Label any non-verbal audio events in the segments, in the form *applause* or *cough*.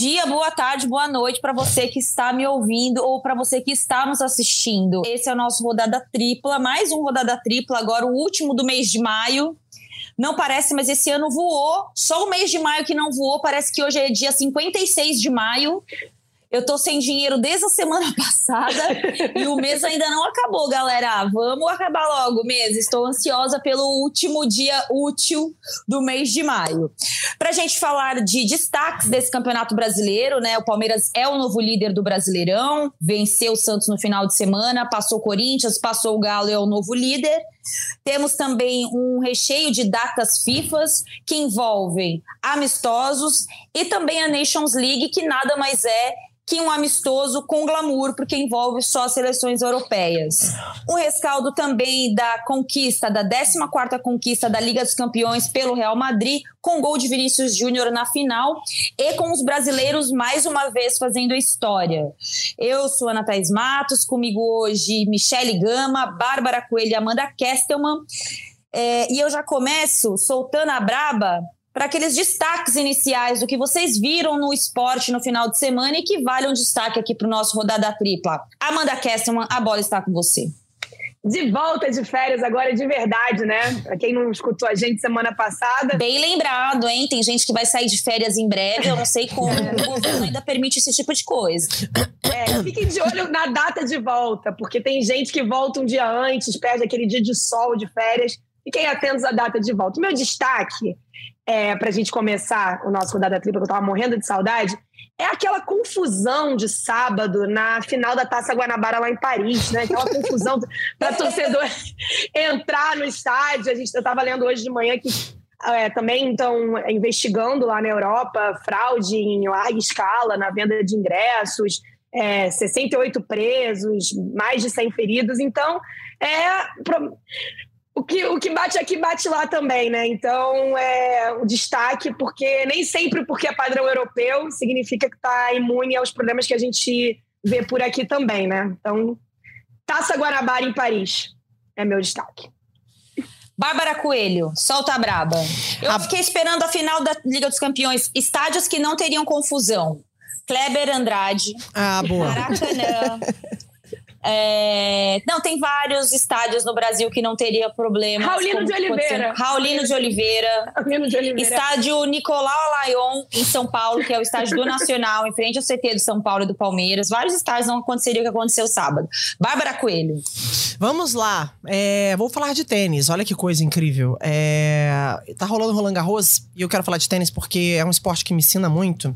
dia, boa tarde, boa noite para você que está me ouvindo ou para você que está nos assistindo. Esse é o nosso rodada tripla, mais um rodada tripla, agora o último do mês de maio. Não parece, mas esse ano voou. Só o mês de maio que não voou, parece que hoje é dia 56 de maio. Eu tô sem dinheiro desde a semana *laughs* passada e o mês ainda não acabou, galera. Vamos acabar logo o mês. Estou ansiosa pelo último dia útil do mês de maio. Pra gente falar de destaques desse Campeonato Brasileiro, né? O Palmeiras é o novo líder do Brasileirão, venceu o Santos no final de semana, passou o Corinthians, passou o Galo, é o novo líder. Temos também um recheio de datas FIFAs que envolvem amistosos e também a Nations League, que nada mais é que um amistoso com glamour, porque envolve só seleções europeias. O rescaldo também da conquista, da 14ª conquista da Liga dos Campeões pelo Real Madrid, com gol de Vinícius Júnior na final e com os brasileiros mais uma vez fazendo história. Eu sou Ana Thaís Matos, comigo hoje Michele Gama, Bárbara Coelho e Amanda Kestelman. É, e eu já começo soltando a braba para aqueles destaques iniciais do que vocês viram no esporte no final de semana e que valem um destaque aqui para o nosso Rodada Tripla. Amanda Kesselman, a bola está com você. De volta de férias agora de verdade, né? Pra quem não escutou a gente semana passada. Bem lembrado, hein? Tem gente que vai sair de férias em breve, eu não sei como o governo ainda permite esse tipo de coisa. É, fiquem de olho na data de volta, porque tem gente que volta um dia antes, perde aquele dia de sol de férias. Fiquem atentos à data de volta. O meu destaque é, para a gente começar o nosso Rodada Tripla, que eu estava morrendo de saudade, é aquela confusão de sábado na final da Taça Guanabara lá em Paris, né? Aquela confusão para *laughs* torcedor entrar no estádio. A gente estava lendo hoje de manhã que é, também estão investigando lá na Europa fraude em larga escala na venda de ingressos, é, 68 presos, mais de 100 feridos. Então, é o que, o que bate aqui bate lá também, né? Então, é o destaque, porque nem sempre porque é padrão europeu significa que está imune aos problemas que a gente vê por aqui também, né? Então, Taça Guanabara em Paris é meu destaque. Bárbara Coelho, solta a braba. Eu a... fiquei esperando a final da Liga dos Campeões, estádios que não teriam confusão. Kleber Andrade, ah, boa. Maracanã, *laughs* É... Não, tem vários estádios no Brasil que não teria problema. Raulino de Oliveira. Raulino de Oliveira. Raulino de Oliveira. Estádio Nicolau Lyon, em São Paulo, que é o estádio do Nacional, em frente ao CT do São Paulo e do Palmeiras. Vários estádios não aconteceria o que aconteceu sábado. Bárbara Coelho. Vamos lá. É... Vou falar de tênis. Olha que coisa incrível. É... Tá rolando Roland Garros e eu quero falar de tênis porque é um esporte que me ensina muito.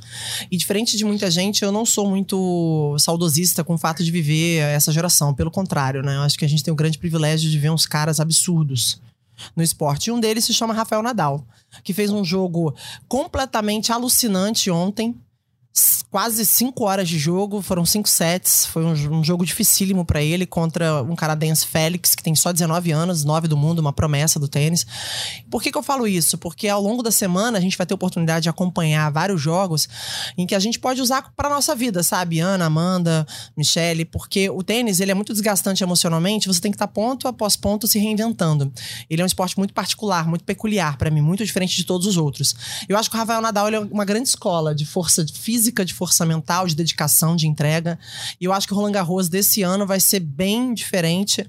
E diferente de muita gente, eu não sou muito saudosista com o fato de viver essa geração. Pelo contrário, né? Eu acho que a gente tem o grande privilégio de ver uns caras absurdos no esporte. E um deles se chama Rafael Nadal, que fez um jogo completamente alucinante ontem quase cinco horas de jogo, foram cinco sets. Foi um, um jogo dificílimo para ele contra um canadense Félix, que tem só 19 anos, nove do mundo, uma promessa do tênis. Por que, que eu falo isso? Porque ao longo da semana a gente vai ter oportunidade de acompanhar vários jogos em que a gente pode usar para nossa vida, sabe? Ana, Amanda, Michele, porque o tênis ele é muito desgastante emocionalmente, você tem que estar tá ponto após ponto se reinventando. Ele é um esporte muito particular, muito peculiar para mim, muito diferente de todos os outros. Eu acho que o Rafael Nadal é uma grande escola de força física física, de força mental, de dedicação, de entrega. E eu acho que o Roland Garros desse ano vai ser bem diferente.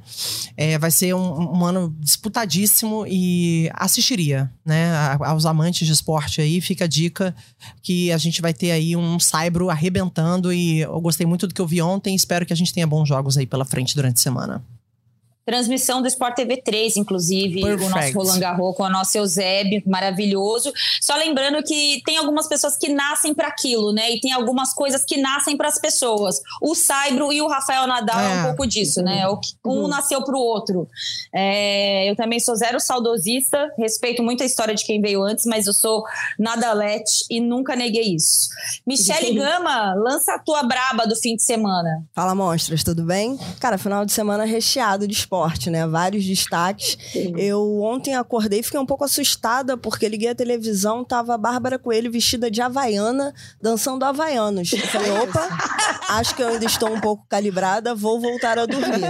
É, vai ser um, um, ano disputadíssimo e assistiria, né? Aos amantes de esporte aí, fica a dica que a gente vai ter aí um saibro arrebentando. E eu gostei muito do que eu vi ontem. Espero que a gente tenha bons jogos aí pela frente durante a semana. Transmissão do Sport TV 3, inclusive, Perfect. o nosso Roland Garros com o nosso Eusébio, maravilhoso. Só lembrando que tem algumas pessoas que nascem para aquilo, né? E tem algumas coisas que nascem para as pessoas. O Saibro e o Rafael Nadal é, é um pouco disso, né? O um uhum. nasceu para o outro. É, eu também sou zero saudosista, respeito muito a história de quem veio antes, mas eu sou nadalete e nunca neguei isso. Michele Gama, lança a tua braba do fim de semana. Fala, monstros, tudo bem? Cara, final de semana recheado de esporte esporte, né? Vários destaques. Sim. Eu ontem acordei e fiquei um pouco assustada porque liguei a televisão, tava a Bárbara Coelho vestida de havaiana, dançando havaianos. Eu falei, *laughs* opa, acho que eu ainda estou um pouco calibrada, vou voltar a dormir.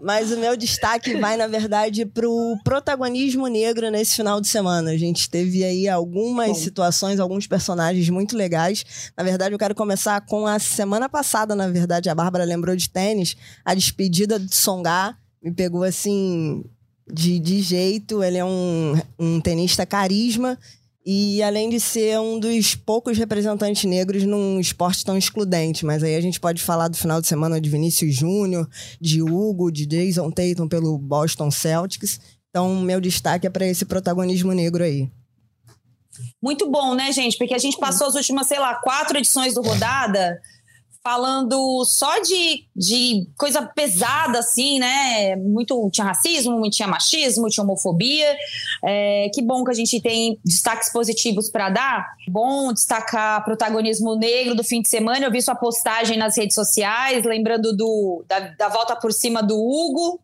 Mas o meu destaque vai, na verdade, pro protagonismo negro nesse final de semana. A gente teve aí algumas Bom. situações, alguns personagens muito legais. Na verdade, eu quero começar com a semana passada, na verdade, a Bárbara lembrou de tênis, a despedida de Songar me pegou assim de, de jeito. Ele é um, um tenista carisma e além de ser um dos poucos representantes negros num esporte tão excludente. Mas aí a gente pode falar do final de semana de Vinícius Júnior, de Hugo, de Jason Tatum pelo Boston Celtics. Então, meu destaque é para esse protagonismo negro aí. Muito bom, né, gente? Porque a gente passou as últimas, sei lá, quatro edições do Rodada falando só de, de coisa pesada, assim, né? Muito tinha racismo, muito tinha machismo, tinha homofobia. É, que bom que a gente tem destaques positivos para dar. Bom destacar protagonismo negro do fim de semana. Eu vi sua postagem nas redes sociais, lembrando do, da, da volta por cima do Hugo.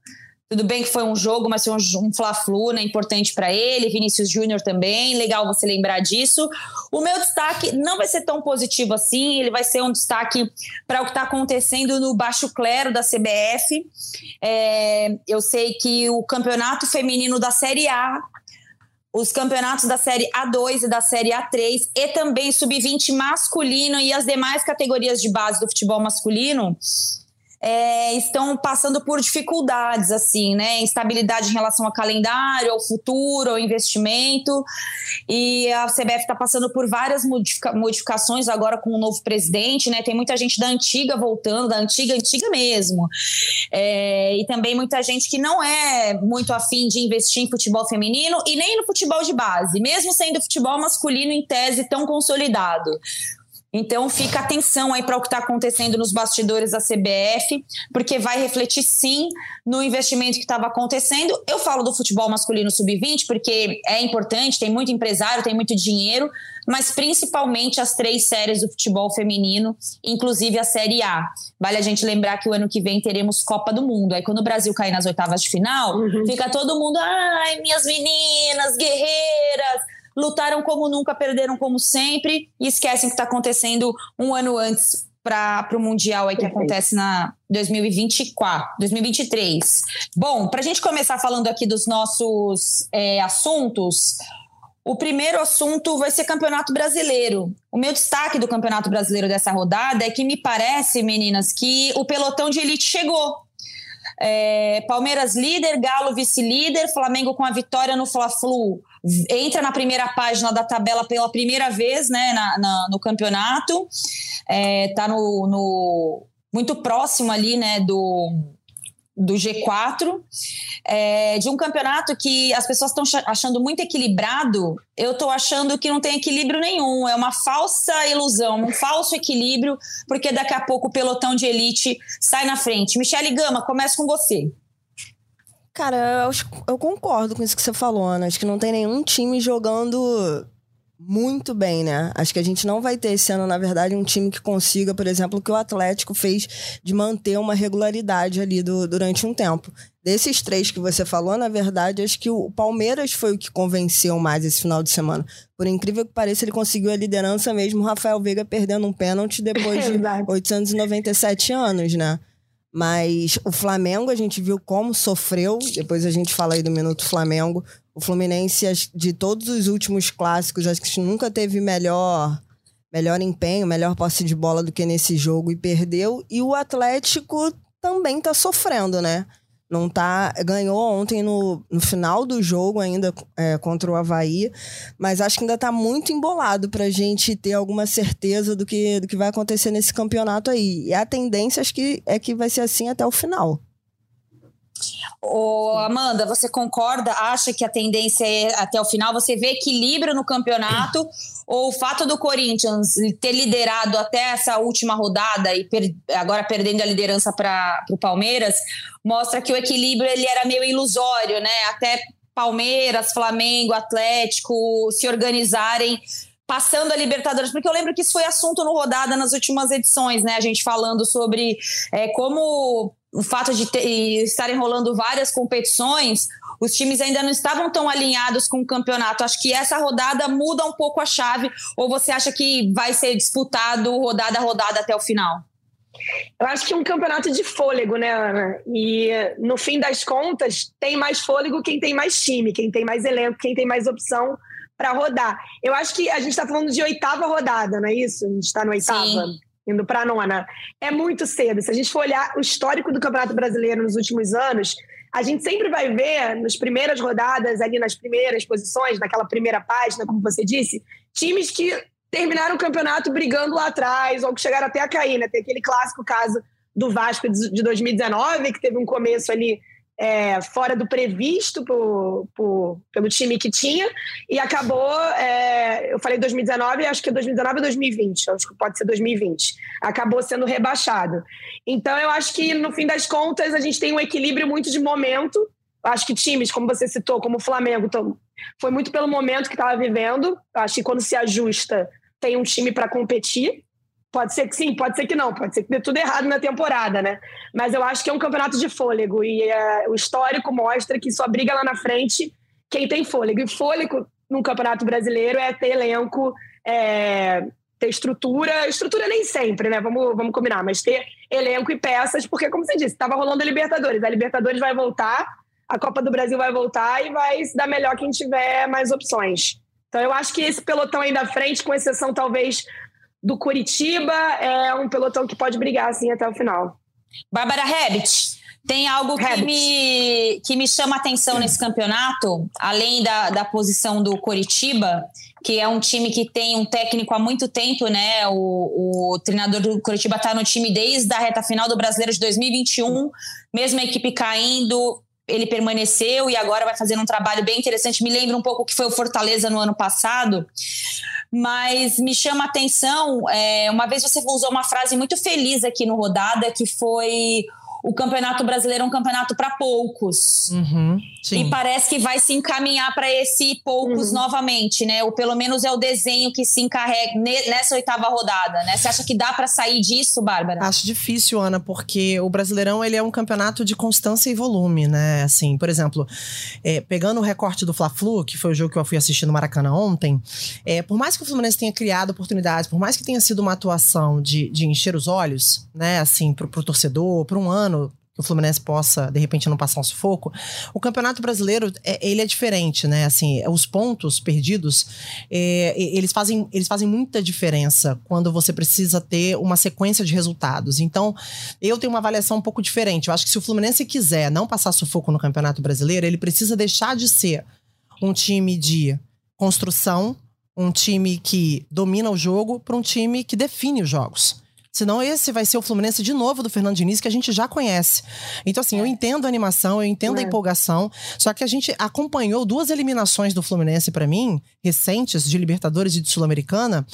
Tudo bem que foi um jogo, mas foi um, um fla-flu, né? Importante para ele. Vinícius Júnior também. Legal você lembrar disso. O meu destaque não vai ser tão positivo assim. Ele vai ser um destaque para o que está acontecendo no baixo clero da CBF. É, eu sei que o campeonato feminino da Série A os campeonatos da Série A2 e da Série A3 e também sub-20 masculino e as demais categorias de base do futebol masculino é, estão passando por dificuldades, assim, né? Instabilidade em relação ao calendário, ao futuro, ao investimento. E a CBF está passando por várias modifica modificações agora com o novo presidente, né? Tem muita gente da antiga voltando, da antiga, antiga mesmo. É, e também muita gente que não é muito afim de investir em futebol feminino e nem no futebol de base, mesmo sendo futebol masculino em tese tão consolidado. Então fica atenção aí para o que está acontecendo nos bastidores da CBF, porque vai refletir sim no investimento que estava acontecendo. Eu falo do futebol masculino sub-20 porque é importante, tem muito empresário, tem muito dinheiro, mas principalmente as três séries do futebol feminino, inclusive a Série A. Vale a gente lembrar que o ano que vem teremos Copa do Mundo. Aí quando o Brasil cair nas oitavas de final, uhum. fica todo mundo, ai, minhas meninas, guerreiras lutaram como nunca, perderam como sempre e esquecem que está acontecendo um ano antes para o Mundial aí que acontece na 2024, 2023. Bom, para a gente começar falando aqui dos nossos é, assuntos, o primeiro assunto vai ser Campeonato Brasileiro. O meu destaque do Campeonato Brasileiro dessa rodada é que me parece, meninas, que o pelotão de elite chegou. É, Palmeiras líder, Galo vice-líder, Flamengo com a vitória no Fla-Flu entra na primeira página da tabela pela primeira vez né, na, na no campeonato. Está é, no, no, muito próximo ali né, do, do G4, é, de um campeonato que as pessoas estão achando muito equilibrado, eu estou achando que não tem equilíbrio nenhum, é uma falsa ilusão, um falso equilíbrio, porque daqui a pouco o pelotão de elite sai na frente. Michele Gama, começa com você. Cara, eu, eu concordo com isso que você falou, Ana. Acho que não tem nenhum time jogando muito bem, né? Acho que a gente não vai ter esse ano, na verdade, um time que consiga, por exemplo, o que o Atlético fez de manter uma regularidade ali do, durante um tempo. Desses três que você falou, na verdade, acho que o Palmeiras foi o que convenceu mais esse final de semana. Por incrível que pareça, ele conseguiu a liderança mesmo, o Rafael Veiga perdendo um pênalti depois *laughs* de 897 anos, né? Mas o Flamengo, a gente viu como sofreu. Depois a gente fala aí do Minuto Flamengo. O Fluminense, de todos os últimos clássicos, acho que nunca teve melhor, melhor empenho, melhor posse de bola do que nesse jogo e perdeu. E o Atlético também tá sofrendo, né? Não tá. Ganhou ontem no, no final do jogo, ainda é, contra o Havaí, mas acho que ainda tá muito embolado pra gente ter alguma certeza do que, do que vai acontecer nesse campeonato aí. E a tendência acho que é que vai ser assim até o final. Ô, Amanda, você concorda? Acha que a tendência é até o final? Você vê equilíbrio no campeonato? *clears throat* ou o fato do Corinthians ter liderado até essa última rodada e per agora perdendo a liderança para o Palmeiras mostra que o equilíbrio ele era meio ilusório, né? Até Palmeiras, Flamengo, Atlético se organizarem passando a Libertadores, porque eu lembro que isso foi assunto no Rodada nas últimas edições, né? A gente falando sobre é, como o fato de ter, estarem rolando várias competições, os times ainda não estavam tão alinhados com o campeonato. Acho que essa rodada muda um pouco a chave, ou você acha que vai ser disputado rodada a rodada até o final? Eu acho que é um campeonato de fôlego, né, Ana? E no fim das contas, tem mais fôlego quem tem mais time, quem tem mais elenco, quem tem mais opção para rodar. Eu acho que a gente está falando de oitava rodada, não é isso? A gente está no oitava. Sim. Indo para nona. É muito cedo. Se a gente for olhar o histórico do Campeonato Brasileiro nos últimos anos, a gente sempre vai ver nas primeiras rodadas, ali nas primeiras posições, naquela primeira página, como você disse, times que terminaram o campeonato brigando lá atrás, ou que chegaram até a cair, né? Tem aquele clássico caso do Vasco de 2019, que teve um começo ali é, fora do previsto por, por, pelo time que tinha, e acabou, é, eu falei 2019, acho que é 2019 ou 2020, acho que pode ser 2020, acabou sendo rebaixado. Então eu acho que no fim das contas a gente tem um equilíbrio muito de momento, acho que times, como você citou, como o Flamengo, foi muito pelo momento que estava vivendo, acho que quando se ajusta tem um time para competir. Pode ser que sim, pode ser que não, pode ser que dê tudo errado na temporada, né? Mas eu acho que é um campeonato de fôlego e é, o histórico mostra que só briga lá na frente quem tem fôlego. E fôlego num campeonato brasileiro é ter elenco, é, ter estrutura, estrutura nem sempre, né? Vamos, vamos combinar, mas ter elenco e peças, porque, como você disse, estava rolando a Libertadores. A Libertadores vai voltar, a Copa do Brasil vai voltar e vai se dar melhor quem tiver mais opções. Então eu acho que esse pelotão aí da frente, com exceção talvez do Curitiba, é um pelotão que pode brigar assim até o final. Bárbara Herbit, tem algo que me, que me chama atenção nesse campeonato, além da, da posição do Curitiba, que é um time que tem um técnico há muito tempo, né? O, o treinador do Curitiba está no time desde a reta final do Brasileiro de 2021, mesmo a equipe caindo, ele permaneceu e agora vai fazendo um trabalho bem interessante. Me lembra um pouco o que foi o Fortaleza no ano passado. Mas me chama a atenção, é, uma vez você usou uma frase muito feliz aqui no Rodada, que foi o Campeonato Brasileiro é um campeonato para poucos. Uhum, e parece que vai se encaminhar para esse poucos uhum. novamente, né? Ou pelo menos é o desenho que se encarrega nessa oitava rodada, né? Você acha que dá para sair disso, Bárbara? Acho difícil, Ana, porque o Brasileirão ele é um campeonato de constância e volume, né? Assim, por exemplo, é, pegando o recorte do Fla-Flu, que foi o jogo que eu fui assistir no Maracanã ontem, é, por mais que o Fluminense tenha criado oportunidades, por mais que tenha sido uma atuação de, de encher os olhos, né? Assim, pro, pro torcedor, por um ano que o Fluminense possa, de repente, não passar um sufoco. O Campeonato Brasileiro, é, ele é diferente, né? Assim, os pontos perdidos, é, eles, fazem, eles fazem muita diferença quando você precisa ter uma sequência de resultados. Então, eu tenho uma avaliação um pouco diferente. Eu acho que se o Fluminense quiser não passar sufoco no Campeonato Brasileiro, ele precisa deixar de ser um time de construção, um time que domina o jogo, para um time que define os jogos. Senão esse vai ser o Fluminense de novo do Fernando Diniz, que a gente já conhece. Então, assim, eu é. entendo a animação, eu entendo é. a empolgação, só que a gente acompanhou duas eliminações do Fluminense, para mim, recentes, de Libertadores e de Sul-Americana,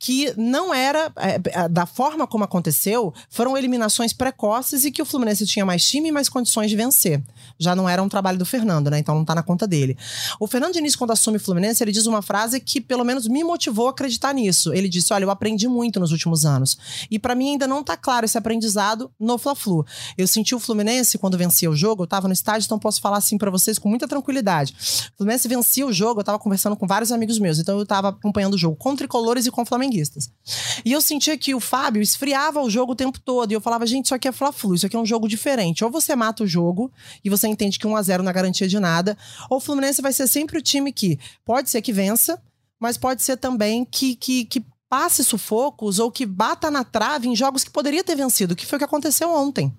que não era, é, é, da forma como aconteceu, foram eliminações precoces e que o Fluminense tinha mais time e mais condições de vencer. Já não era um trabalho do Fernando, né? Então não tá na conta dele. O Fernando Diniz, quando assume o Fluminense, ele diz uma frase que pelo menos me motivou a acreditar nisso. Ele disse: Olha, eu aprendi muito nos últimos anos. E para mim ainda não tá claro esse aprendizado no Fla-Flu. Eu senti o Fluminense quando vencia o jogo, eu tava no estádio, então posso falar assim para vocês com muita tranquilidade. O Fluminense vencia o jogo, eu tava conversando com vários amigos meus, então eu tava acompanhando o jogo com tricolores e com flamenguistas. E eu sentia que o Fábio esfriava o jogo o tempo todo, e eu falava, gente, isso aqui é Fla-Flu, isso aqui é um jogo diferente. Ou você mata o jogo e você entende que 1 a 0 na garantia de nada, ou o Fluminense vai ser sempre o time que pode ser que vença, mas pode ser também que, que, que passe sufocos ou que bata na trave em jogos que poderia ter vencido, que foi o que aconteceu ontem.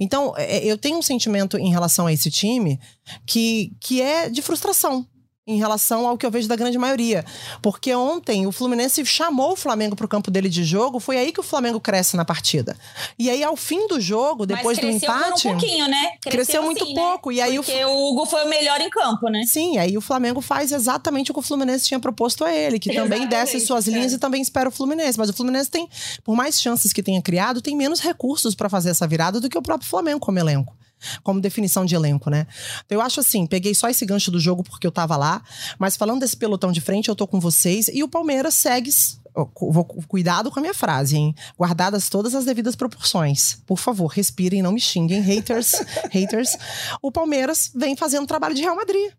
Então, é, eu tenho um sentimento em relação a esse time que, que é de frustração em relação ao que eu vejo da grande maioria. Porque ontem o Fluminense chamou o Flamengo para o campo dele de jogo, foi aí que o Flamengo cresce na partida. E aí, ao fim do jogo, depois do empate. um pouquinho, né? Cresceu, cresceu muito assim, né? pouco. Né? E aí Porque o... o Hugo foi o melhor em campo, né? Sim, aí o Flamengo faz exatamente o que o Fluminense tinha proposto a ele, que também desce suas é. linhas e também espera o Fluminense. Mas o Fluminense tem, por mais chances que tenha criado, tem menos recursos para fazer essa virada do que o próprio Flamengo como elenco como definição de elenco, né? Então, eu acho assim, peguei só esse gancho do jogo porque eu tava lá, mas falando desse pelotão de frente, eu tô com vocês e o Palmeiras segue vou, cuidado com a minha frase, hein? Guardadas todas as devidas proporções. Por favor, respirem, não me xinguem, haters, *laughs* haters. O Palmeiras vem fazendo trabalho de Real Madrid.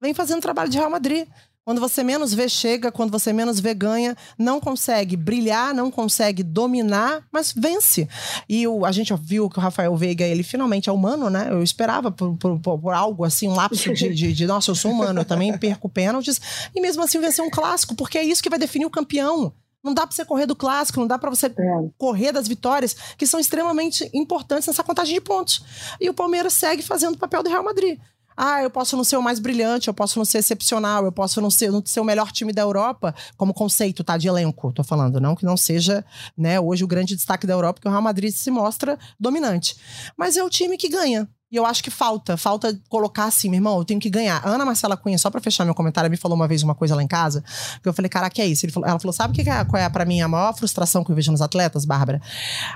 Vem fazendo trabalho de Real Madrid. Quando você menos vê, chega. Quando você menos vê, ganha. Não consegue brilhar, não consegue dominar, mas vence. E o, a gente viu que o Rafael Veiga, ele finalmente é humano, né? Eu esperava por, por, por algo assim, um lapso de, de, de, nossa, eu sou humano, eu também perco pênaltis. E mesmo assim vencer um clássico, porque é isso que vai definir o campeão. Não dá para você correr do clássico, não dá para você é. correr das vitórias, que são extremamente importantes nessa contagem de pontos. E o Palmeiras segue fazendo o papel do Real Madrid. Ah, eu posso não ser o mais brilhante, eu posso não ser excepcional, eu posso não ser, não ser o melhor time da Europa, como conceito, tá? De elenco, tô falando. Não que não seja, né, hoje o grande destaque da Europa, que o Real Madrid se mostra dominante. Mas é o time que ganha. E eu acho que falta, falta colocar assim, meu irmão, eu tenho que ganhar. A Ana Marcela Cunha, só pra fechar meu comentário, me falou uma vez uma coisa lá em casa, que eu falei, cara, que é isso? Falou, ela falou, sabe que é, qual é pra mim a maior frustração que eu vejo nos atletas, Bárbara?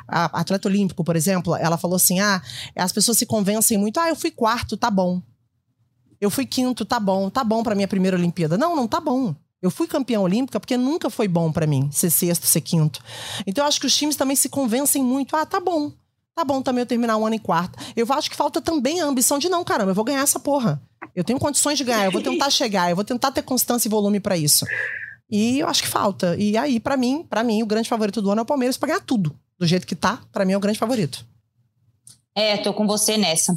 A, atleta olímpico, por exemplo, ela falou assim, ah, as pessoas se convencem muito, ah, eu fui quarto, tá bom. Eu fui quinto, tá bom, tá bom para minha primeira Olimpíada. Não, não tá bom. Eu fui campeã olímpica porque nunca foi bom para mim ser sexto, ser quinto. Então eu acho que os times também se convencem muito. Ah, tá bom. Tá bom também eu terminar um ano em quarto. Eu acho que falta também a ambição de não, caramba, eu vou ganhar essa porra. Eu tenho condições de ganhar, eu vou tentar *laughs* chegar, eu vou tentar ter constância e volume para isso. E eu acho que falta. E aí, para mim, para mim, o grande favorito do ano é o Palmeiras para ganhar tudo. Do jeito que tá, para mim é o grande favorito. É, tô com você nessa.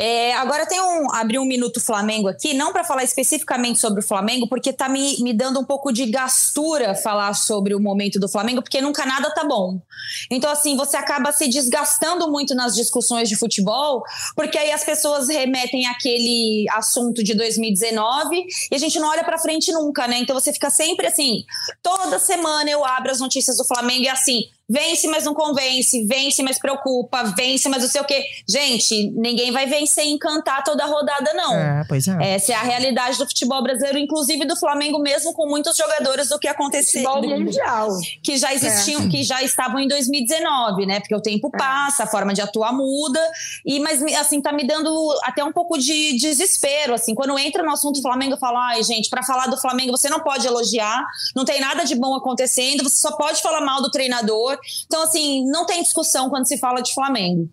É, agora tem um abrir um minuto Flamengo aqui, não para falar especificamente sobre o Flamengo, porque tá me, me dando um pouco de gastura falar sobre o momento do Flamengo, porque nunca nada tá bom. Então, assim, você acaba se desgastando muito nas discussões de futebol, porque aí as pessoas remetem aquele assunto de 2019 e a gente não olha para frente nunca, né? Então você fica sempre assim, toda semana eu abro as notícias do Flamengo e assim, Vence, mas não convence. Vence, mas preocupa. Vence, mas não sei o quê. Gente, ninguém vai vencer e encantar toda a rodada, não. É, pois é. Essa é a realidade do futebol brasileiro, inclusive do Flamengo mesmo, com muitos jogadores do que aconteceu. Futebol mundial. Que já existiam, é. que já estavam em 2019, né? Porque o tempo é. passa, a forma de atuar muda. E, mas, assim, tá me dando até um pouco de desespero, assim. Quando entra no assunto do Flamengo, eu falo, ai, gente, para falar do Flamengo, você não pode elogiar, não tem nada de bom acontecendo, você só pode falar mal do treinador. Então, assim, não tem discussão quando se fala de Flamengo.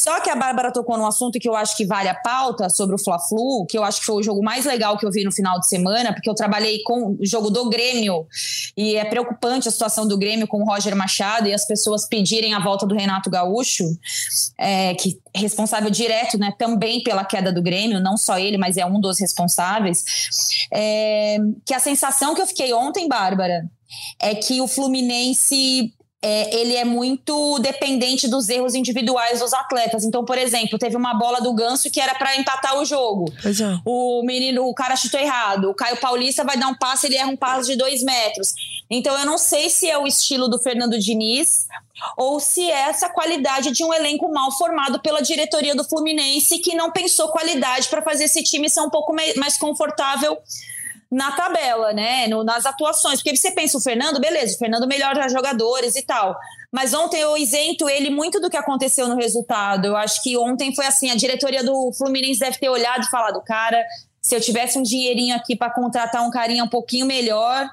Só que a Bárbara tocou num assunto que eu acho que vale a pauta sobre o Fla-Flu, que eu acho que foi o jogo mais legal que eu vi no final de semana, porque eu trabalhei com o jogo do Grêmio e é preocupante a situação do Grêmio com o Roger Machado e as pessoas pedirem a volta do Renato Gaúcho, é, que é responsável direto, né, também pela queda do Grêmio, não só ele, mas é um dos responsáveis. É, que a sensação que eu fiquei ontem, Bárbara, é que o Fluminense é, ele é muito dependente dos erros individuais dos atletas. Então, por exemplo, teve uma bola do Ganso que era para empatar o jogo. É. O menino, o cara chutou errado. O Caio Paulista vai dar um passe, ele erra um passe de dois metros. Então, eu não sei se é o estilo do Fernando Diniz ou se é essa qualidade de um elenco mal formado pela diretoria do Fluminense que não pensou qualidade para fazer esse time ser um pouco mais confortável na tabela, né? No, nas atuações. Porque você pensa o Fernando, beleza, o Fernando melhora jogadores e tal. Mas ontem eu isento ele muito do que aconteceu no resultado. Eu acho que ontem foi assim: a diretoria do Fluminense deve ter olhado e falado, cara, se eu tivesse um dinheirinho aqui para contratar um carinha um pouquinho melhor,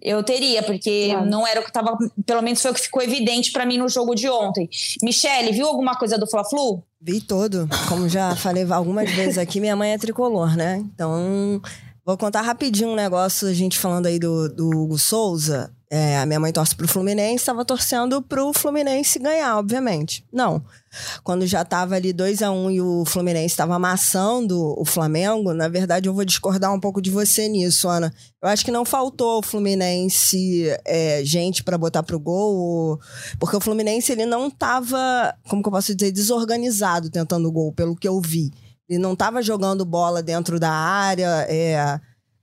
eu teria, porque claro. não era o que estava. Pelo menos foi o que ficou evidente para mim no jogo de ontem. Michele, viu alguma coisa do Fla-Flu? Vi todo. Como já falei algumas vezes aqui, minha mãe é tricolor, né? Então Vou contar rapidinho um negócio, a gente falando aí do, do Hugo Souza. É, a minha mãe torce pro Fluminense, estava torcendo pro Fluminense ganhar, obviamente. Não. Quando já tava ali 2 a 1 um, e o Fluminense estava amassando o Flamengo, na verdade eu vou discordar um pouco de você nisso, Ana. Eu acho que não faltou o Fluminense é, gente para botar pro gol, porque o Fluminense ele não tava, como que eu posso dizer, desorganizado tentando o gol, pelo que eu vi. Ele não estava jogando bola dentro da área, é,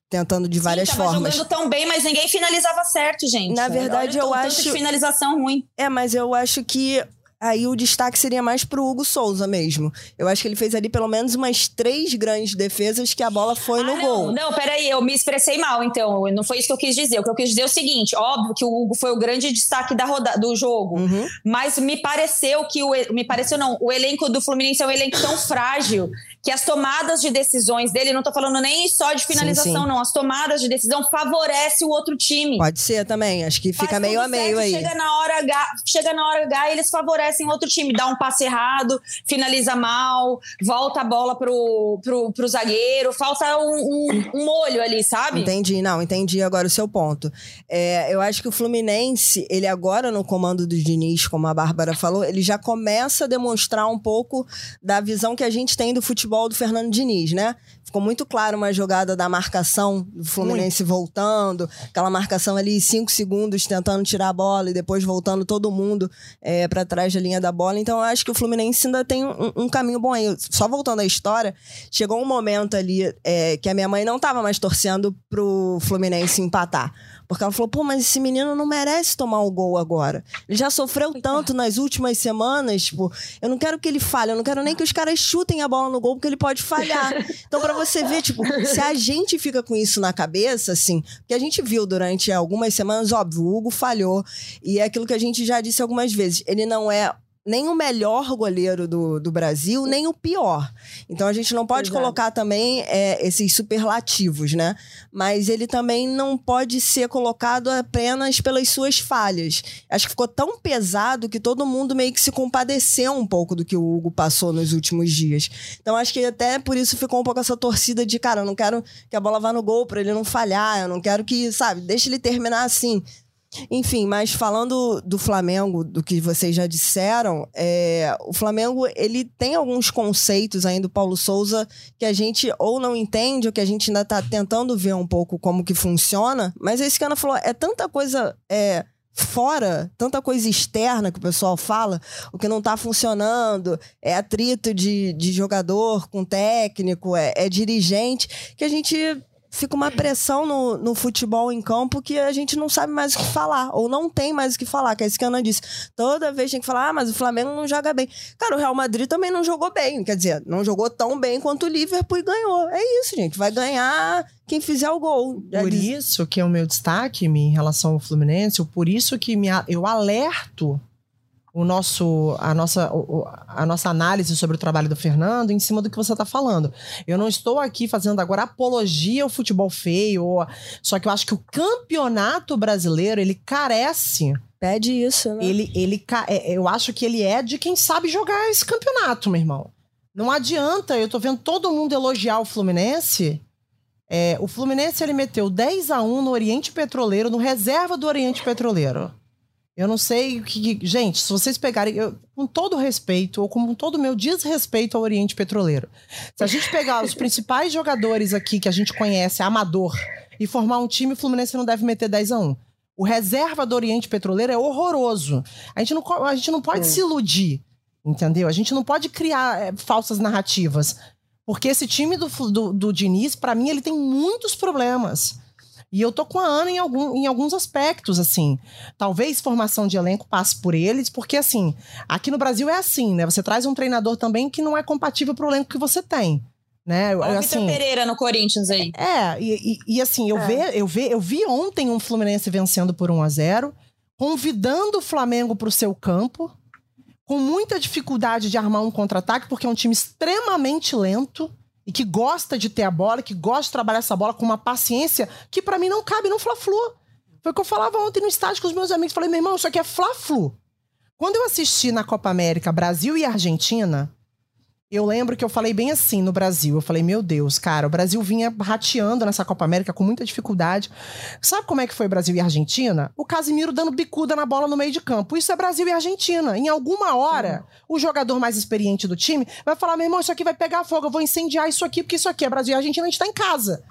tentando de várias Sim, tava formas. jogando tão bem, mas ninguém finalizava certo, gente. Na verdade, Olha, eu acho. de finalização ruim. É, mas eu acho que aí o destaque seria mais pro Hugo Souza mesmo. Eu acho que ele fez ali pelo menos umas três grandes defesas que a bola foi ah, no não, gol. Não, peraí, eu me expressei mal, então. Não foi isso que eu quis dizer. O que eu quis dizer é o seguinte: óbvio que o Hugo foi o grande destaque da roda, do jogo. Uhum. Mas me pareceu que o. Me pareceu não, o elenco do Fluminense é um elenco tão frágil que as tomadas de decisões dele, não tô falando nem só de finalização, sim, sim. não. As tomadas de decisão favorecem o outro time. Pode ser também. Acho que fica Faz meio a meio certo, aí. Chega na hora H, chega na hora H, eles favorecem o outro time, dá um passe errado, finaliza mal, volta a bola pro, pro, pro zagueiro, falta um, um, um molho ali, sabe? Entendi, não, entendi agora o seu ponto. É, eu acho que o Fluminense, ele agora no comando do Diniz, como a Bárbara falou, ele já começa a demonstrar um pouco da visão que a gente tem do futebol do Fernando Diniz, né? Ficou muito claro uma jogada da marcação do Fluminense voltando, aquela marcação ali, cinco segundos tentando tirar a bola e depois voltando todo mundo é, para trás da linha da bola. Então eu acho que o Fluminense ainda tem um, um caminho bom aí. Só voltando à história, chegou um momento ali é, que a minha mãe não tava mais torcendo pro Fluminense empatar. Porque ela falou, pô, mas esse menino não merece tomar o gol agora. Ele já sofreu tanto nas últimas semanas, tipo, eu não quero que ele falhe, eu não quero nem que os caras chutem a bola no gol, porque ele pode falhar. *laughs* Então, para você ver, tipo, se a gente fica com isso na cabeça, assim, que a gente viu durante algumas semanas, óbvio, o Hugo falhou, e é aquilo que a gente já disse algumas vezes, ele não é nem o melhor goleiro do, do Brasil, nem o pior. Então a gente não pode Exato. colocar também é, esses superlativos, né? Mas ele também não pode ser colocado apenas pelas suas falhas. Acho que ficou tão pesado que todo mundo meio que se compadeceu um pouco do que o Hugo passou nos últimos dias. Então acho que até por isso ficou um pouco essa torcida de, cara, eu não quero que a bola vá no gol para ele não falhar, eu não quero que, sabe, deixa ele terminar assim. Enfim, mas falando do Flamengo, do que vocês já disseram, é, o Flamengo ele tem alguns conceitos ainda do Paulo Souza que a gente ou não entende ou que a gente ainda está tentando ver um pouco como que funciona. Mas esse que a Ana falou, é tanta coisa é, fora, tanta coisa externa que o pessoal fala, o que não tá funcionando, é atrito de, de jogador com técnico, é, é dirigente, que a gente fica uma pressão no, no futebol em campo que a gente não sabe mais o que falar, ou não tem mais o que falar, que é isso que a Ana disse. Toda vez tem que falar, ah, mas o Flamengo não joga bem. Cara, o Real Madrid também não jogou bem, quer dizer, não jogou tão bem quanto o Liverpool e ganhou. É isso, gente, vai ganhar quem fizer o gol. Já Por isso que é o meu destaque em relação ao Fluminense, por isso que me eu alerto o nosso, a, nossa, a nossa análise sobre o trabalho do Fernando em cima do que você está falando. Eu não estou aqui fazendo agora apologia ao futebol feio, ou- só que eu acho que o campeonato brasileiro, ele carece Pede isso, né? ele, ele, ca- é, eu acho que ele é de quem sabe jogar esse campeonato, meu irmão. Não adianta, eu tô vendo todo mundo elogiar o Fluminense. É, o Fluminense ele meteu 10 a 1 no Oriente Petroleiro, no reserva do Oriente Petroleiro. Eu não sei o que. Gente, se vocês pegarem. eu- com todo respeito, ou com todo o meu desrespeito ao Oriente Petroleiro. Se a gente pegar os principais jogadores aqui que a gente conhece, amador, e formar um time, o Fluminense não deve meter 10 a 1 O reserva do Oriente Petroleiro é horroroso. A gente não, a gente não pode se iludir, entendeu? A gente não pode criar é, falsas narrativas. Porque esse time do, do, do Diniz, pra mim, ele tem muitos problemas. E eu tô com a Ana em, algum, em alguns aspectos, assim. Talvez formação de elenco passe por eles, porque, assim, aqui no Brasil é assim, né? Você traz um treinador também que não é compatível pro elenco que você tem. Né? Eu- Olha o assim, Vitor Pereira no Corinthians aí. é, e, e- e assim, eu, É. Ve, eu, ve, eu vi ontem um Fluminense vencendo por 1 a 0 convidando o Flamengo para o seu campo, com muita dificuldade de armar um contra-ataque, porque é um time extremamente lento e que gosta de ter a bola, que gosta de trabalhar essa bola com uma paciência que para mim não cabe no Fla-Flu. Foi o que eu falava ontem no estádio com os meus amigos. Falei, meu irmão, isso aqui é Fla-Flu. Quando eu assisti na Copa América Brasil e Argentina, eu lembro que eu falei bem assim no Brasil. Eu falei, meu Deus, cara, o Brasil vinha rateando nessa Copa América com muita dificuldade. Sabe como é que foi Brasil e Argentina? O Casimiro dando bicuda na bola no meio de campo. Isso é Brasil e Argentina. Em alguma hora, o jogador mais experiente do time vai falar: meu irmão, isso aqui vai pegar fogo, eu vou incendiar isso aqui, porque isso aqui é Brasil e Argentina, a gente tá em casa.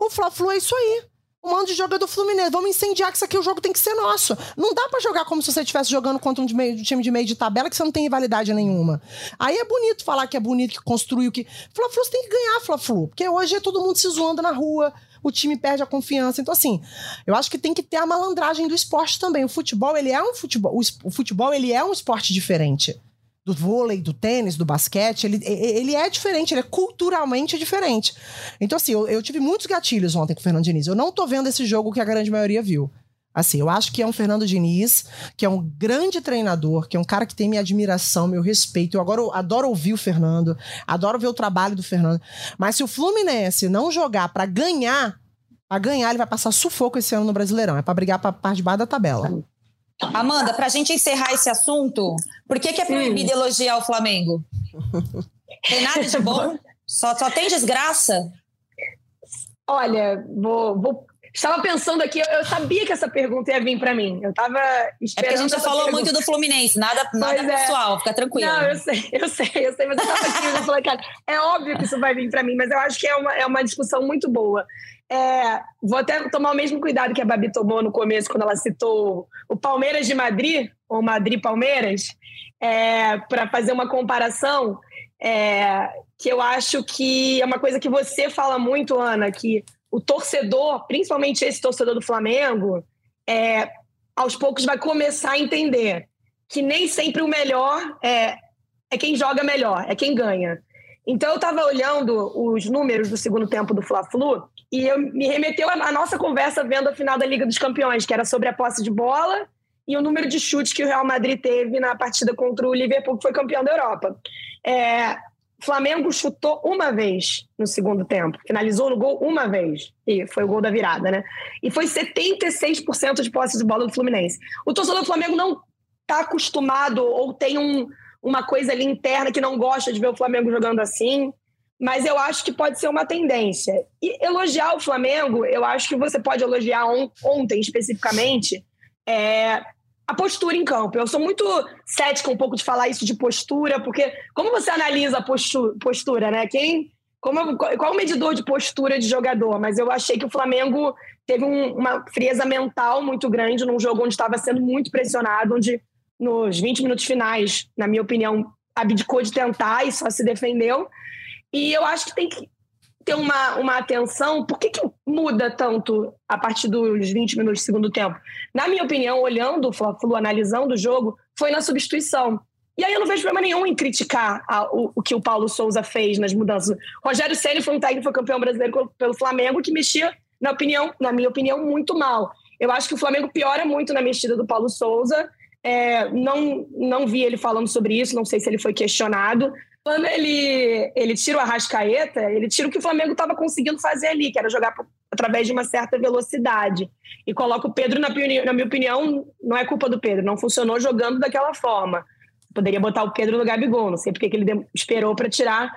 O Fla-Flu é isso aí. Um monte de jogador Fluminense. Vamos incendiar que isso aqui o jogo tem que ser nosso. Não dá pra jogar como se você estivesse jogando contra um time de meio de tabela que você não tem rivalidade nenhuma. Aí é bonito falar que é bonito, que construiu, que. Fla-Flu você tem que ganhar, Fla-Flu. Porque hoje é todo mundo se zoando na rua. o time perde a confiança. Então, assim, eu acho que tem que ter a malandragem do esporte também. O futebol, ele é um futebol. O futebol, ele é um esporte diferente do vôlei, do tênis, do basquete, ele, ele é diferente, ele é culturalmente diferente. Então, assim, eu, eu, tive muitos gatilhos ontem com o Fernando Diniz. Eu não tô vendo esse jogo que a grande maioria viu. Assim, eu acho que é um Fernando Diniz, que é um grande treinador, que é um cara que tem minha admiração, meu respeito. Eu agora adoro ouvir o Fernando, adoro ver o trabalho do Fernando. Mas se o Fluminense não jogar para ganhar, para ganhar, ele vai passar sufoco esse ano no Brasileirão. É para brigar para parte de baixo da tabela. Amanda, para a gente encerrar esse assunto, por que, que é proibido elogiar o Flamengo? Tem nada de bom? *laughs* Só, só tem desgraça? Olha, vou, vou Estava pensando aqui, eu sabia que essa pergunta ia vir para mim. Eu estava esperando. É porque a gente já falou pergunta. muito do Fluminense, nada, nada é. pessoal, fica tranquilo. Não, eu sei, eu sei, eu sei, mas eu estava aqui eu falei, cara, é óbvio que isso vai vir para mim, mas eu acho que é uma, é uma discussão muito boa. É, vou até tomar o mesmo cuidado que a Babi tomou no começo, quando ela citou o Palmeiras de Madrid, ou Madrid-Palmeiras, é, para fazer uma comparação, é, que eu acho que é uma coisa que você fala muito, Ana, que o torcedor, principalmente esse torcedor do Flamengo, é, aos poucos vai começar a entender que nem sempre o melhor é, é quem joga melhor, é quem ganha. Então eu estava olhando os números do segundo tempo do Fla-Flu e eu me remeteu à nossa conversa vendo a final da Liga dos Campeões, que era sobre a posse de bola e o número de chutes que o Real Madrid teve na partida contra o Liverpool, que foi campeão da Europa. É, Flamengo chutou uma vez no segundo tempo, finalizou no gol uma vez, e foi o gol da virada, né? E foi 76% de posse de bola do Fluminense. O torcedor do Flamengo não está acostumado ou tem um, uma coisa ali interna que não gosta de ver o Flamengo jogando assim, mas eu acho que pode ser uma tendência. E elogiar o Flamengo, eu acho que você pode elogiar on, ontem especificamente, é, a postura em campo. Eu sou muito cética um pouco de falar isso de postura, porque como você analisa a postura, postura né? Quem, como, qual o medidor de postura de jogador? Mas eu achei que o Flamengo teve um, uma frieza mental muito grande num jogo onde estava sendo muito pressionado, onde nos 20 minutos finais, na minha opinião, abdicou de tentar e só se defendeu. E eu acho que tem que ter uma, uma atenção, por que, que muda tanto a partir dos 20 minutos do segundo tempo? Na minha opinião, olhando o Fla-Flu, analisando o jogo, foi na substituição. E aí eu não vejo problema nenhum em criticar a, o, o, que o Paulo Souza fez nas mudanças. Rogério Ceni foi um técnico, foi campeão brasileiro pelo Flamengo, que mexia, na, opinião, na minha opinião, muito mal. Eu acho que o Flamengo piora muito na mexida do Paulo Souza. É, não, não vi ele falando sobre isso, não sei se ele foi questionado, quando ele, ele tira o Arrascaeta, ele tira o que o Flamengo estava conseguindo fazer ali, que era jogar através de uma certa velocidade. E coloca o Pedro, na, na minha opinião, não é culpa do Pedro, não funcionou jogando daquela forma. Poderia botar o Pedro no Gabigol, não sei porque que ele esperou para tirar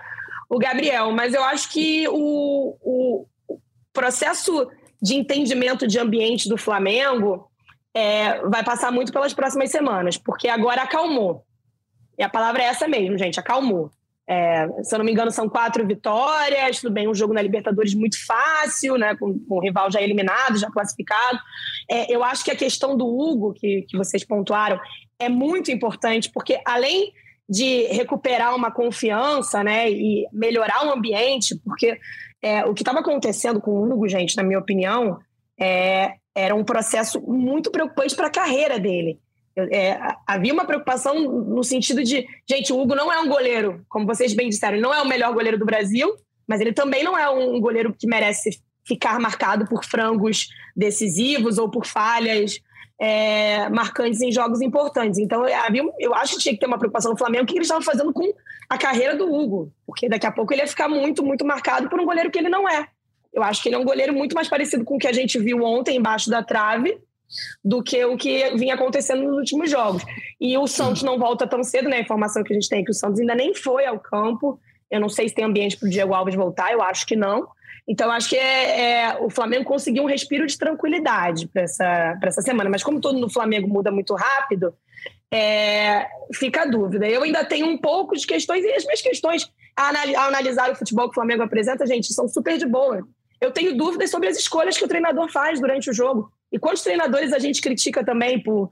o Gabriel. Mas eu acho que o, o processo de entendimento de ambiente do Flamengo é, vai passar muito pelas próximas semanas, porque agora acalmou. E a palavra é essa mesmo, gente, acalmou. É, se eu não me engano, são quatro vitórias. Tudo bem, um jogo na Libertadores muito fácil, né? Com, com o rival já eliminado, já classificado. É, eu acho que a questão do Hugo, que, que vocês pontuaram, é muito importante, porque além de recuperar uma confiança, né? E melhorar o ambiente, porque é, o que estava acontecendo com o Hugo, gente, na minha opinião, é, era um processo muito preocupante para a carreira dele. É, havia uma preocupação no sentido de, gente, o Hugo não é um goleiro, como vocês bem disseram, não é o melhor goleiro do Brasil, mas ele também não é um goleiro que merece ficar marcado por frangos decisivos ou por falhas é, marcantes em jogos importantes. Então, havia, eu acho que tinha que ter uma preocupação no Flamengo, o que eles estavam fazendo com a carreira do Hugo, porque daqui a pouco ele ia ficar muito, muito marcado por um goleiro que ele não é. Eu acho que ele é um goleiro muito mais parecido com o que a gente viu ontem embaixo da trave, do que o que vinha acontecendo nos últimos jogos. E o Santos não volta tão cedo, né? A informação que a gente tem é que o Santos ainda nem foi ao campo. Eu não sei se tem ambiente para o Diego Alves voltar, eu acho que não. Então, acho que é, é, o Flamengo conseguiu um respiro de tranquilidade para essa, essa semana. Mas como todo no Flamengo muda muito rápido, é, fica a dúvida. Eu ainda tenho um pouco de questões, e as minhas questões a, analisar o futebol que o Flamengo apresenta, gente, são super de boa. Eu tenho dúvidas sobre as escolhas que o treinador faz durante o jogo. E quantos treinadores a gente critica também por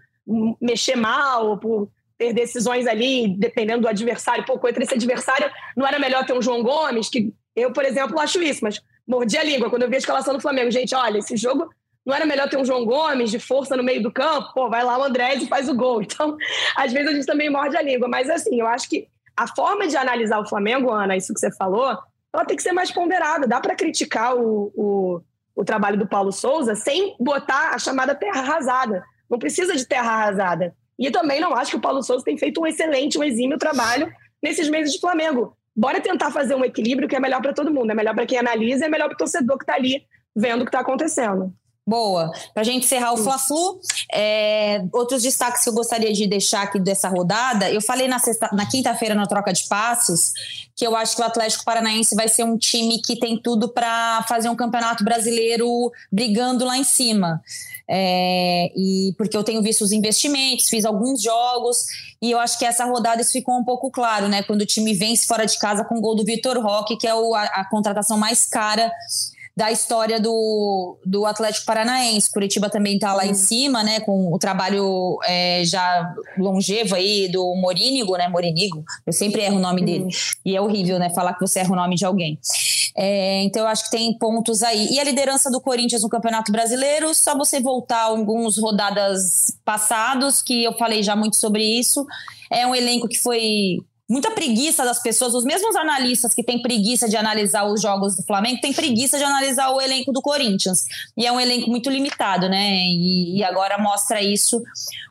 mexer mal, por ter decisões ali, dependendo do adversário. Pô, contra esse adversário, não era melhor ter um João Gomes, que eu, por exemplo, acho isso, mas mordi a língua quando eu vi a escalação do Flamengo. Gente, olha, esse jogo não era melhor ter um João Gomes de força no meio do campo? Pô, vai lá o Andrés e faz o gol. *laughs* Então, às vezes a gente também morde a língua. Mas, assim, eu acho que a forma de analisar o Flamengo, Ana, isso que você falou, ela tem que ser mais ponderada. Dá para criticar o, o, o, trabalho do Paulo Souza sem botar a chamada terra arrasada. Não precisa de terra arrasada. E também não acho que o Paulo Souza tem feito um excelente, um exímio trabalho nesses meses de Flamengo. Bora tentar fazer um equilíbrio que é melhor para todo mundo. É melhor para quem analisa, é melhor para o torcedor que está ali vendo o que está acontecendo. Boa. Para a gente encerrar o Fla-Flu, é, outros destaques que eu gostaria de deixar aqui dessa rodada. Eu falei na, na quinta-feira na troca de passos que eu acho que o Atlético Paranaense vai ser um time que tem tudo para fazer um campeonato brasileiro brigando lá em cima. É, e porque eu tenho visto os investimentos, fiz alguns jogos e eu acho que essa rodada isso ficou um pouco claro, né? Quando o time vence fora de casa com o gol do Vitor Roque, que é o, a, a contratação mais cara da história do, do Atlético Paranaense. Curitiba também está lá uhum. em cima, né? Com o trabalho é, já longevo aí do Morínigo, né? Morínigo. Eu sempre erro o nome uhum. dele. E é horrível, né? Falar que você erra o nome de alguém. É, então eu acho que tem pontos aí. E a liderança do Corinthians no Campeonato Brasileiro, só você voltar alguns rodadas passados, que eu falei já muito sobre isso. É um elenco que foi muita preguiça das pessoas, os mesmos analistas que têm preguiça de analisar os jogos do Flamengo têm preguiça de analisar o elenco do Corinthians. E é um elenco muito limitado, né? E, e agora mostra isso,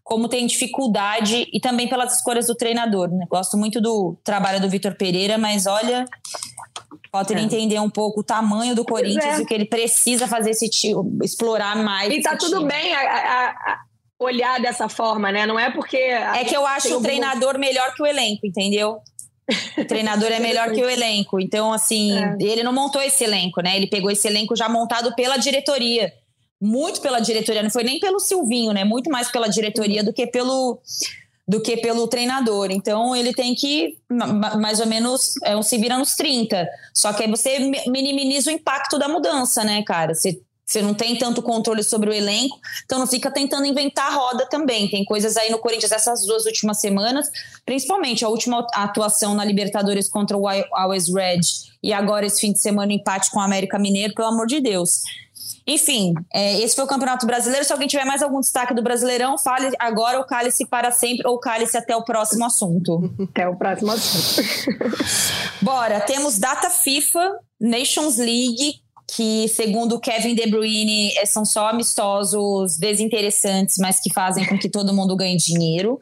como tem dificuldade e também pelas escolhas do treinador. Né? Gosto muito do trabalho do Vitor Pereira, mas olha. Falta ele é. entender um pouco o tamanho do Corinthians é. e o que ele precisa fazer esse time, explorar mais. E tá tudo time. bem, a, a, olhar dessa forma, né? Não é porque. É que eu acho o treinador melhor que o elenco, entendeu? O treinador é melhor que o elenco. Então, assim, *laughs* é. ele não montou esse elenco, né? Ele pegou esse elenco já montado pela diretoria. Muito pela diretoria, não foi nem pelo Silvinho, né? Muito mais pela diretoria do que pelo do que pelo treinador. Então ele tem que mais ou menos é um se vira nos 30. Só que aí você minimiza o impacto da mudança, né, cara? Você você não tem tanto controle sobre o elenco, então não fica tentando inventar a roda também. Tem coisas aí no Corinthians essas duas últimas semanas, principalmente a última atuação na Libertadores contra o Always Red e agora esse fim de semana o empate com o América Mineiro, pelo amor de Deus. Enfim, é, esse foi o Campeonato Brasileiro. Se alguém tiver mais algum destaque do Brasileirão, fale agora ou cale-se para sempre ou cale-se até o próximo assunto. Até o próximo assunto. *laughs* Bora, temos data FIFA, Nations League, que, segundo Kevin De Bruyne, é, são só amistosos desinteressantes, mas que fazem com que todo mundo ganhe dinheiro.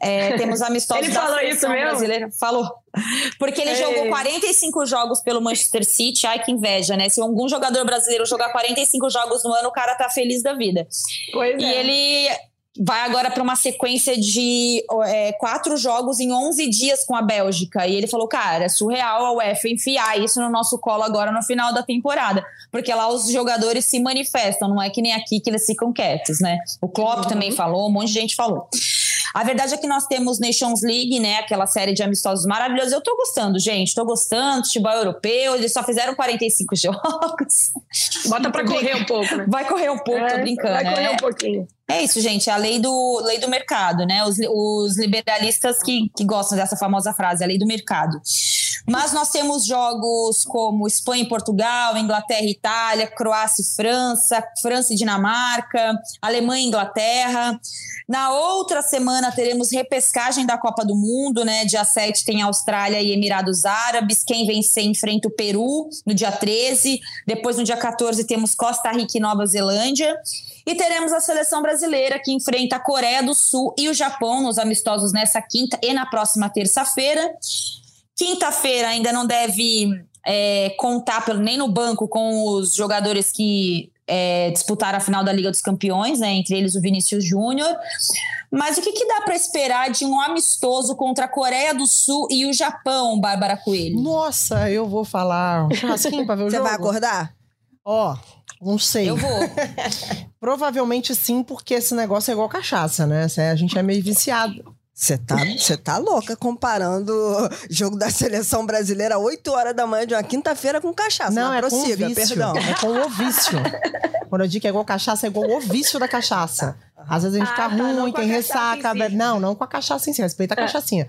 É, temos *laughs* amistosos ele falou isso mesmo? brasileira. Falou. Porque ele Ei. jogou 45 jogos pelo Manchester City. Ai, que inveja, né? Se algum jogador brasileiro jogar 45 jogos no ano, o cara tá feliz da vida. Pois e é. ele vai agora para uma sequência de é, quatro jogos em 11 dias com a Bélgica. E ele falou, cara, é surreal a UEFA enfiar isso no nosso colo agora no final da temporada. Porque lá os jogadores se manifestam, não é que nem aqui que eles ficam quietos, né? O Klopp uhum. também falou, um monte de gente falou. A verdade é que nós temos Nations League, né? Aquela série de amistosos maravilhosos. Eu tô gostando, gente. Tô gostando. Futebol europeu. Eles só fizeram 45 *laughs* jogos. Bota pra correr um pouco, né? Vai correr um pouco, é, tô brincando. Vai correr né? um pouquinho. É isso, gente, é a lei do, lei do mercado, né? Os, os liberalistas que, que gostam dessa famosa frase, a lei do mercado. Mas nós temos jogos como Espanha e Portugal, Inglaterra e Itália, Croácia e França, França e Dinamarca, Alemanha e Inglaterra. Na outra semana teremos repescagem da Copa do Mundo, né? Dia 7 tem Austrália e Emirados Árabes. Quem vencer enfrenta o Peru no dia 13. Depois, no dia 14, temos Costa Rica e Nova Zelândia. E teremos a seleção brasileira que enfrenta a Coreia do Sul e o Japão nos amistosos nessa quinta e na próxima terça-feira. Quinta-feira ainda não deve é, contar nem no banco com os jogadores que é, disputaram a final da Liga dos Campeões, né, entre eles o Vinícius Júnior. Mas o que, que dá para esperar de um amistoso contra a Coreia do Sul e o Japão, Bárbara Coelho? Nossa, eu vou falar um churrasquinho para ver o Você jogo. Você vai acordar? Ó, não sei. Eu vou. *laughs* Provavelmente sim, porque esse negócio é igual cachaça, né? A gente é meio viciado. Você tá, tá louca comparando o jogo da seleção brasileira 8 horas da manhã de uma quinta-feira com cachaça. Não, é prossiga, com o vício. perdão. É com o vício. Quando eu digo que é igual cachaça, é igual o vício da cachaça. Às vezes a gente ah, fica tá, ruim, tem ressaca. Si. Não, não com a cachaça em si, respeita a é. cachaçinha.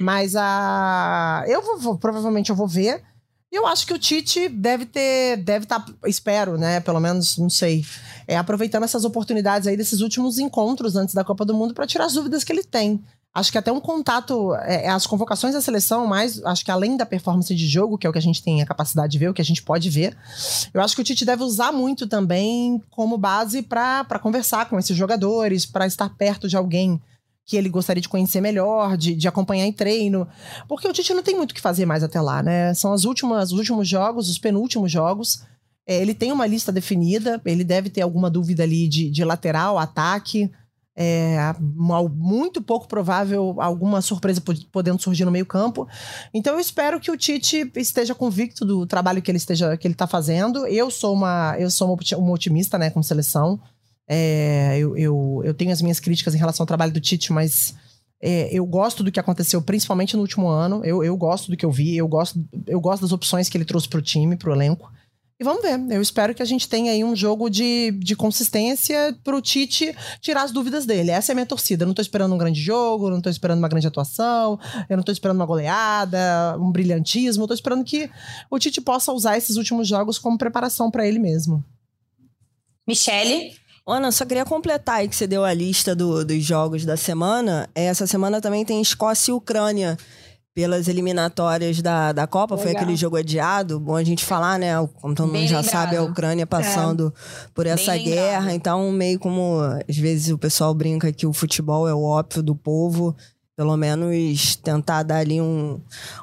Mas a. Eu vou, vou, provavelmente eu vou ver. Eu acho que o Tite deve ter, deve estar, tá, espero, né? Pelo menos, não sei, é, aproveitando essas oportunidades aí desses últimos encontros antes da Copa do Mundo para tirar as dúvidas que ele tem. Acho que até um contato, é, é, as convocações da seleção, mais acho que além da performance de jogo, que é o que a gente tem a capacidade de ver, o que a gente pode ver, eu acho que o Tite deve usar muito também como base para conversar com esses jogadores, para estar perto de alguém que ele gostaria de conhecer melhor, de, de acompanhar em treino. Porque o Tite não tem muito o que fazer mais até lá, né? São as últimas, os últimos jogos, os penúltimos jogos. É, ele tem uma lista definida, ele deve ter alguma dúvida ali de, de lateral, ataque. É, muito pouco provável alguma surpresa podendo surgir no meio campo. Então eu espero que o Tite esteja convicto do trabalho que ele esteja que ele está fazendo. Eu sou uma eu sou uma otimista, né, com seleção. É, eu, eu, eu, tenho as minhas críticas em relação ao trabalho do Tite, mas é, eu gosto do que aconteceu, principalmente no último ano. Eu, eu gosto do que eu vi, eu gosto, eu gosto das opções que ele trouxe para o time, para o elenco. E vamos ver. Eu espero que a gente tenha aí um jogo de, de consistência pro Tite tirar as dúvidas dele. Essa é a minha torcida. Eu não tô esperando um grande jogo, não tô esperando uma grande atuação, eu não tô esperando uma goleada, um brilhantismo. Eu tô esperando que o Tite possa usar esses últimos jogos como preparação para ele mesmo. Michele? Ana, só queria completar aí que você deu a lista do, dos jogos da semana. Essa semana também tem Escócia e Ucrânia pelas eliminatórias da, da Copa. Legal. Foi aquele jogo adiado. Bom a gente falar, né? Como todo mundo já sabe, a Ucrânia passando é. por essa Bem guerra. Lembrado. Então, meio como às vezes o pessoal brinca que o futebol é o ópio do povo pelo menos tentar dar ali um,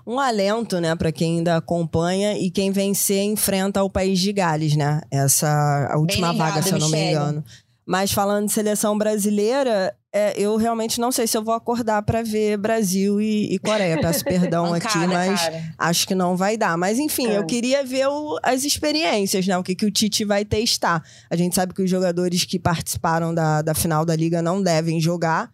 um alento, né, para quem ainda acompanha e quem vencer enfrenta o país de Gales, né? Essa a última lembrado, vaga, se eu não me engano. Mas falando de seleção brasileira, é, eu realmente não sei se eu vou acordar para ver Brasil e, e Coreia. *laughs* Peço perdão aqui, mas cara. acho que não vai dar. Mas enfim, é. eu queria ver o, as experiências, né? O que, que o Tite vai testar. A gente sabe que os jogadores que participaram da, da final da liga não devem jogar.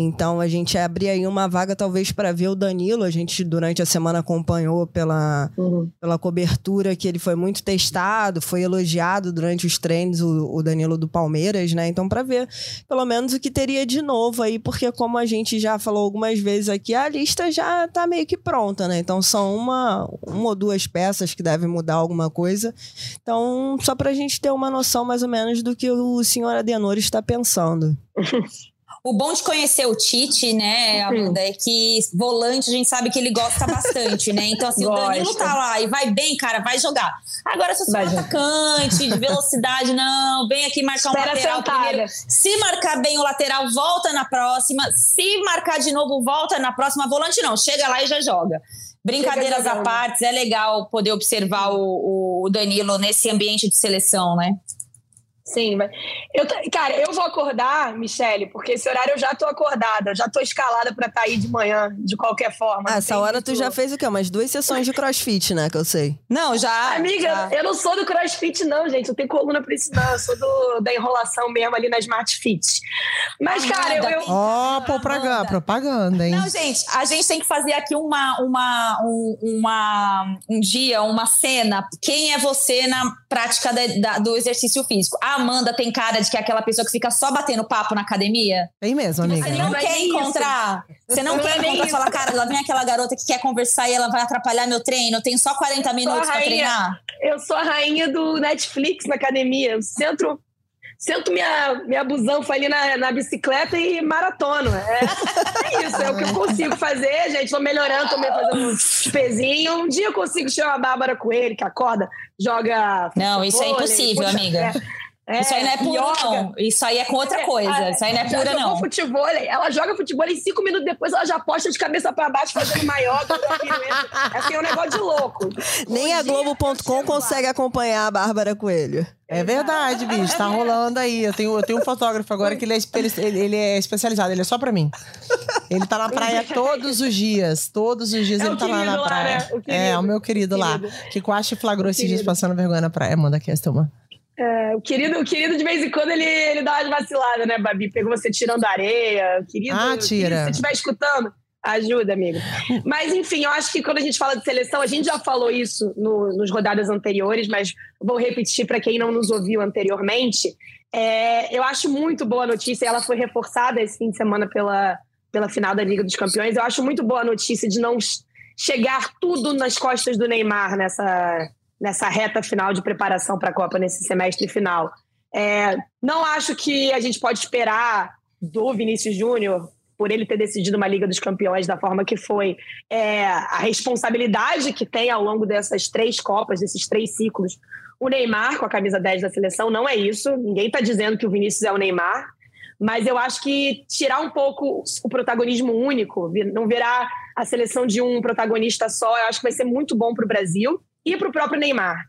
Então a gente abria aí uma vaga talvez para ver o Danilo. A gente durante a semana acompanhou pela, uhum. pela cobertura que ele foi muito testado, foi elogiado durante os treinos o, o Danilo do Palmeiras, né? Então para ver pelo menos o que teria de novo aí, porque como a gente já falou algumas vezes aqui, a lista já tá meio que pronta, né? Então são uma, uma ou duas peças que devem mudar alguma coisa. Então só para a gente ter uma noção mais ou menos do que o senhor Adenor está pensando. *laughs* O bom de conhecer o Tite, né, Amanda, é que volante a gente sabe que ele gosta bastante, né? Então, assim, gosta. o Danilo tá lá e vai bem, cara, vai jogar. Agora, se você é atacante, de velocidade, não, vem aqui marcar Espera um lateral primeiro. Se marcar bem o lateral, volta na próxima. Se marcar de novo, volta na próxima. Volante não, chega lá e já joga. Brincadeiras à parte, é legal poder observar o, o Danilo nesse ambiente de seleção, né? Sim, mas eu, cara, eu vou acordar, Michele, porque esse horário eu já tô acordada, já tô escalada para estar tá aí de manhã, de qualquer forma. Ah, essa hora tu já fez o quê? Umas duas sessões de crossfit, né? Que eu sei. Não, já. Amiga, já. eu não sou do crossfit, não, gente. Eu tenho coluna pra isso, não. Eu sou do, da enrolação mesmo ali na Smart Fit. Mas, cara, eu. eu... Ó, oh, propaganda, propaganda, hein? Não, gente, a gente tem que fazer aqui uma, uma, um, uma, um dia, uma cena. Quem é você na prática da, da, do exercício físico? A Amanda tem cara de que é aquela pessoa que fica só batendo papo na academia? Tem mesmo, amiga. Você não, quer encontrar. Você não, não quer encontrar e falar, cara, lá vem aquela garota que quer conversar e ela vai atrapalhar meu treino. Eu tenho só 40 minutos para treinar. Eu sou a rainha do Netflix na academia. Eu centro sento minha, minha busanfa ali na, na bicicleta e maratono. É, é isso, é o que eu consigo fazer, gente. Tô melhorando, tô fazendo uns pezinhos. Um dia eu consigo chamar a Bárbara Coelho, que acorda, joga. Não, isso é impossível, amiga. É. É, isso aí não é pura, não. Isso aí é com outra é, coisa. Isso aí não é pura, não. futebol, ela joga futebol e cinco minutos depois ela já posta de cabeça para baixo fazendo maior. é assim, é um negócio de louco. Nem a Globo.com consegue acompanhar a Bárbara Coelho. É verdade, bicho. Tá rolando aí. Eu tenho, eu tenho um fotógrafo agora que ele é, ele, ele é especializado. Ele é só pra mim. Ele tá na praia *laughs* todos os dias. Todos os dias é ele tá lá na praia. Lá, né? o é, o meu querido, querido. lá. Que quase flagrou esses dias passando vergonha na praia. Manda aqui essa uma. É, o, querido, o querido, de vez em quando, ele, ele dá umas vaciladas, né, Babi? Pegou você tirando areia. Querido, ah, tira. Querido, se você estiver escutando, ajuda, amigo. mas, enfim, eu acho que quando a gente fala de seleção, a gente já falou isso no, nos rodadas anteriores, mas vou repetir para quem não nos ouviu anteriormente. É, eu acho muito boa a notícia, ela foi reforçada esse fim de semana pela, pela final da Liga dos Campeões. Eu acho muito boa a notícia de não chegar tudo nas costas do Neymar nessa, nessa reta final de preparação para a Copa, nesse semestre final. É, não acho que a gente pode esperar do Vinícius Júnior, por ele ter decidido uma Liga dos Campeões da forma que foi, é, a responsabilidade que tem ao longo dessas três Copas, desses três ciclos. O Neymar, com a camisa 10 da seleção, não é isso. Ninguém está dizendo que o Vinícius é o Neymar. Mas eu acho que tirar um pouco o protagonismo único, não virar a seleção de um protagonista só, eu acho que vai ser muito bom para o Brasil e para o próprio Neymar.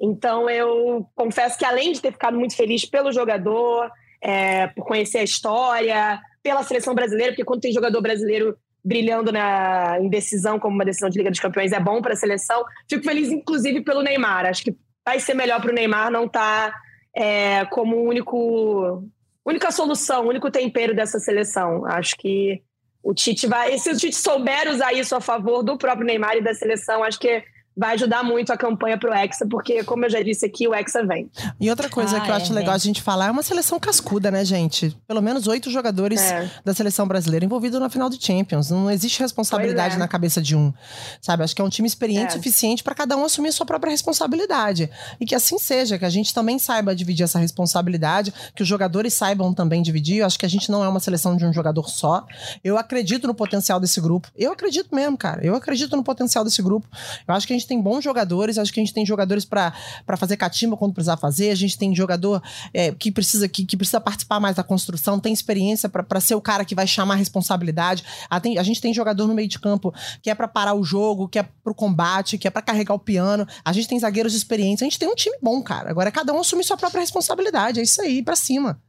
Então, eu confesso que além de ter ficado muito feliz pelo jogador, é, por conhecer a história, pela seleção brasileira, porque quando tem jogador brasileiro brilhando na indecisão como uma decisão de Liga dos Campeões é bom para a seleção. Fico feliz, inclusive, pelo Neymar. Acho que vai ser melhor para o Neymar não estar tá, é, como único, única solução, único tempero dessa seleção. Acho que o Tite vai. Se o Tite souber usar isso a favor do próprio Neymar e da seleção, acho que vai ajudar muito a campanha pro Hexa, porque, como eu já disse aqui, o Hexa vem. E outra coisa ah, que eu é, acho legal a gente falar é uma seleção cascuda, né, gente? Pelo menos oito jogadores é. da seleção brasileira envolvidos na final de Champions. Não existe responsabilidade é. na cabeça de um, sabe? Acho que é um time experiente o é. suficiente para cada um assumir a sua própria responsabilidade. E que assim seja, que a gente também saiba dividir essa responsabilidade, que os jogadores saibam também dividir. Eu acho que a gente não é uma seleção de um jogador só. Eu acredito no potencial desse grupo. Eu acredito mesmo, cara. Eu acredito no potencial desse grupo. Eu acho que a gente gente tem bons jogadores, acho que a gente tem jogadores para fazer catimba quando precisar fazer, a gente tem jogador é, que, precisa, que, que, precisa participar mais da construção, tem experiência para ser o cara que vai chamar a responsabilidade. A, tem, a gente tem jogador no meio de campo que é para parar o jogo, que é pro combate, que é para carregar o piano. A gente tem zagueiros experientes, a gente tem um time bom, cara. Agora é cada um assumir sua própria responsabilidade, é isso aí, para cima.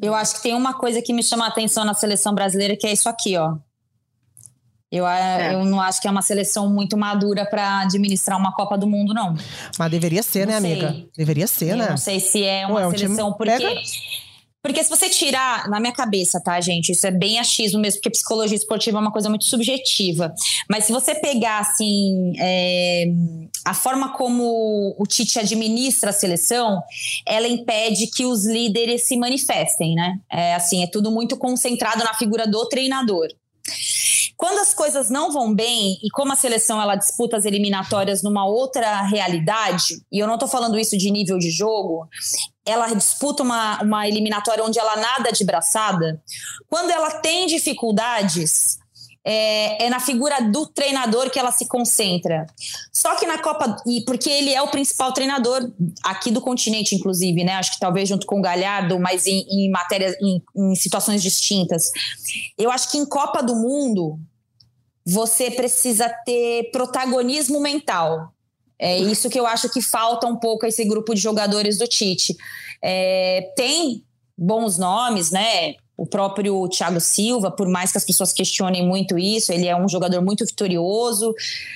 Eu acho que tem uma coisa que me chama a atenção na seleção brasileira que é isso aqui, ó. Eu, é. eu não acho que é uma seleção muito madura para administrar uma Copa do Mundo, não. Mas deveria ser, né, não né, sei. amiga? Deveria ser, eu né? Não sei se é uma Ué, um seleção, porque. Pega... Porque se você tirar, na minha cabeça, tá, gente? Isso é bem achismo mesmo, porque psicologia esportiva é uma coisa muito subjetiva. Mas se você pegar, assim, é, a forma como o Tite administra a seleção, ela impede que os líderes se manifestem, né? É, assim, é tudo muito concentrado na figura do treinador. Quando as coisas não vão bem e como a seleção ela disputa as eliminatórias numa outra realidade, e eu não estou falando isso de nível de jogo, ela disputa uma, uma eliminatória onde ela nada de braçada, quando ela tem dificuldades, é, é, na figura do treinador que ela se concentra. Só que na Copa, e porque ele é o principal treinador aqui do continente, inclusive, né? Acho que talvez junto com o Galhardo, mas em, em matérias, em, em situações distintas. Eu acho que em Copa do Mundo você precisa ter protagonismo mental. É isso que eu acho que falta um pouco a esse grupo de jogadores do Tite. É, tem bons nomes, né? O próprio Thiago Silva, por mais que as pessoas questionem muito isso, ele é um jogador muito vitorioso,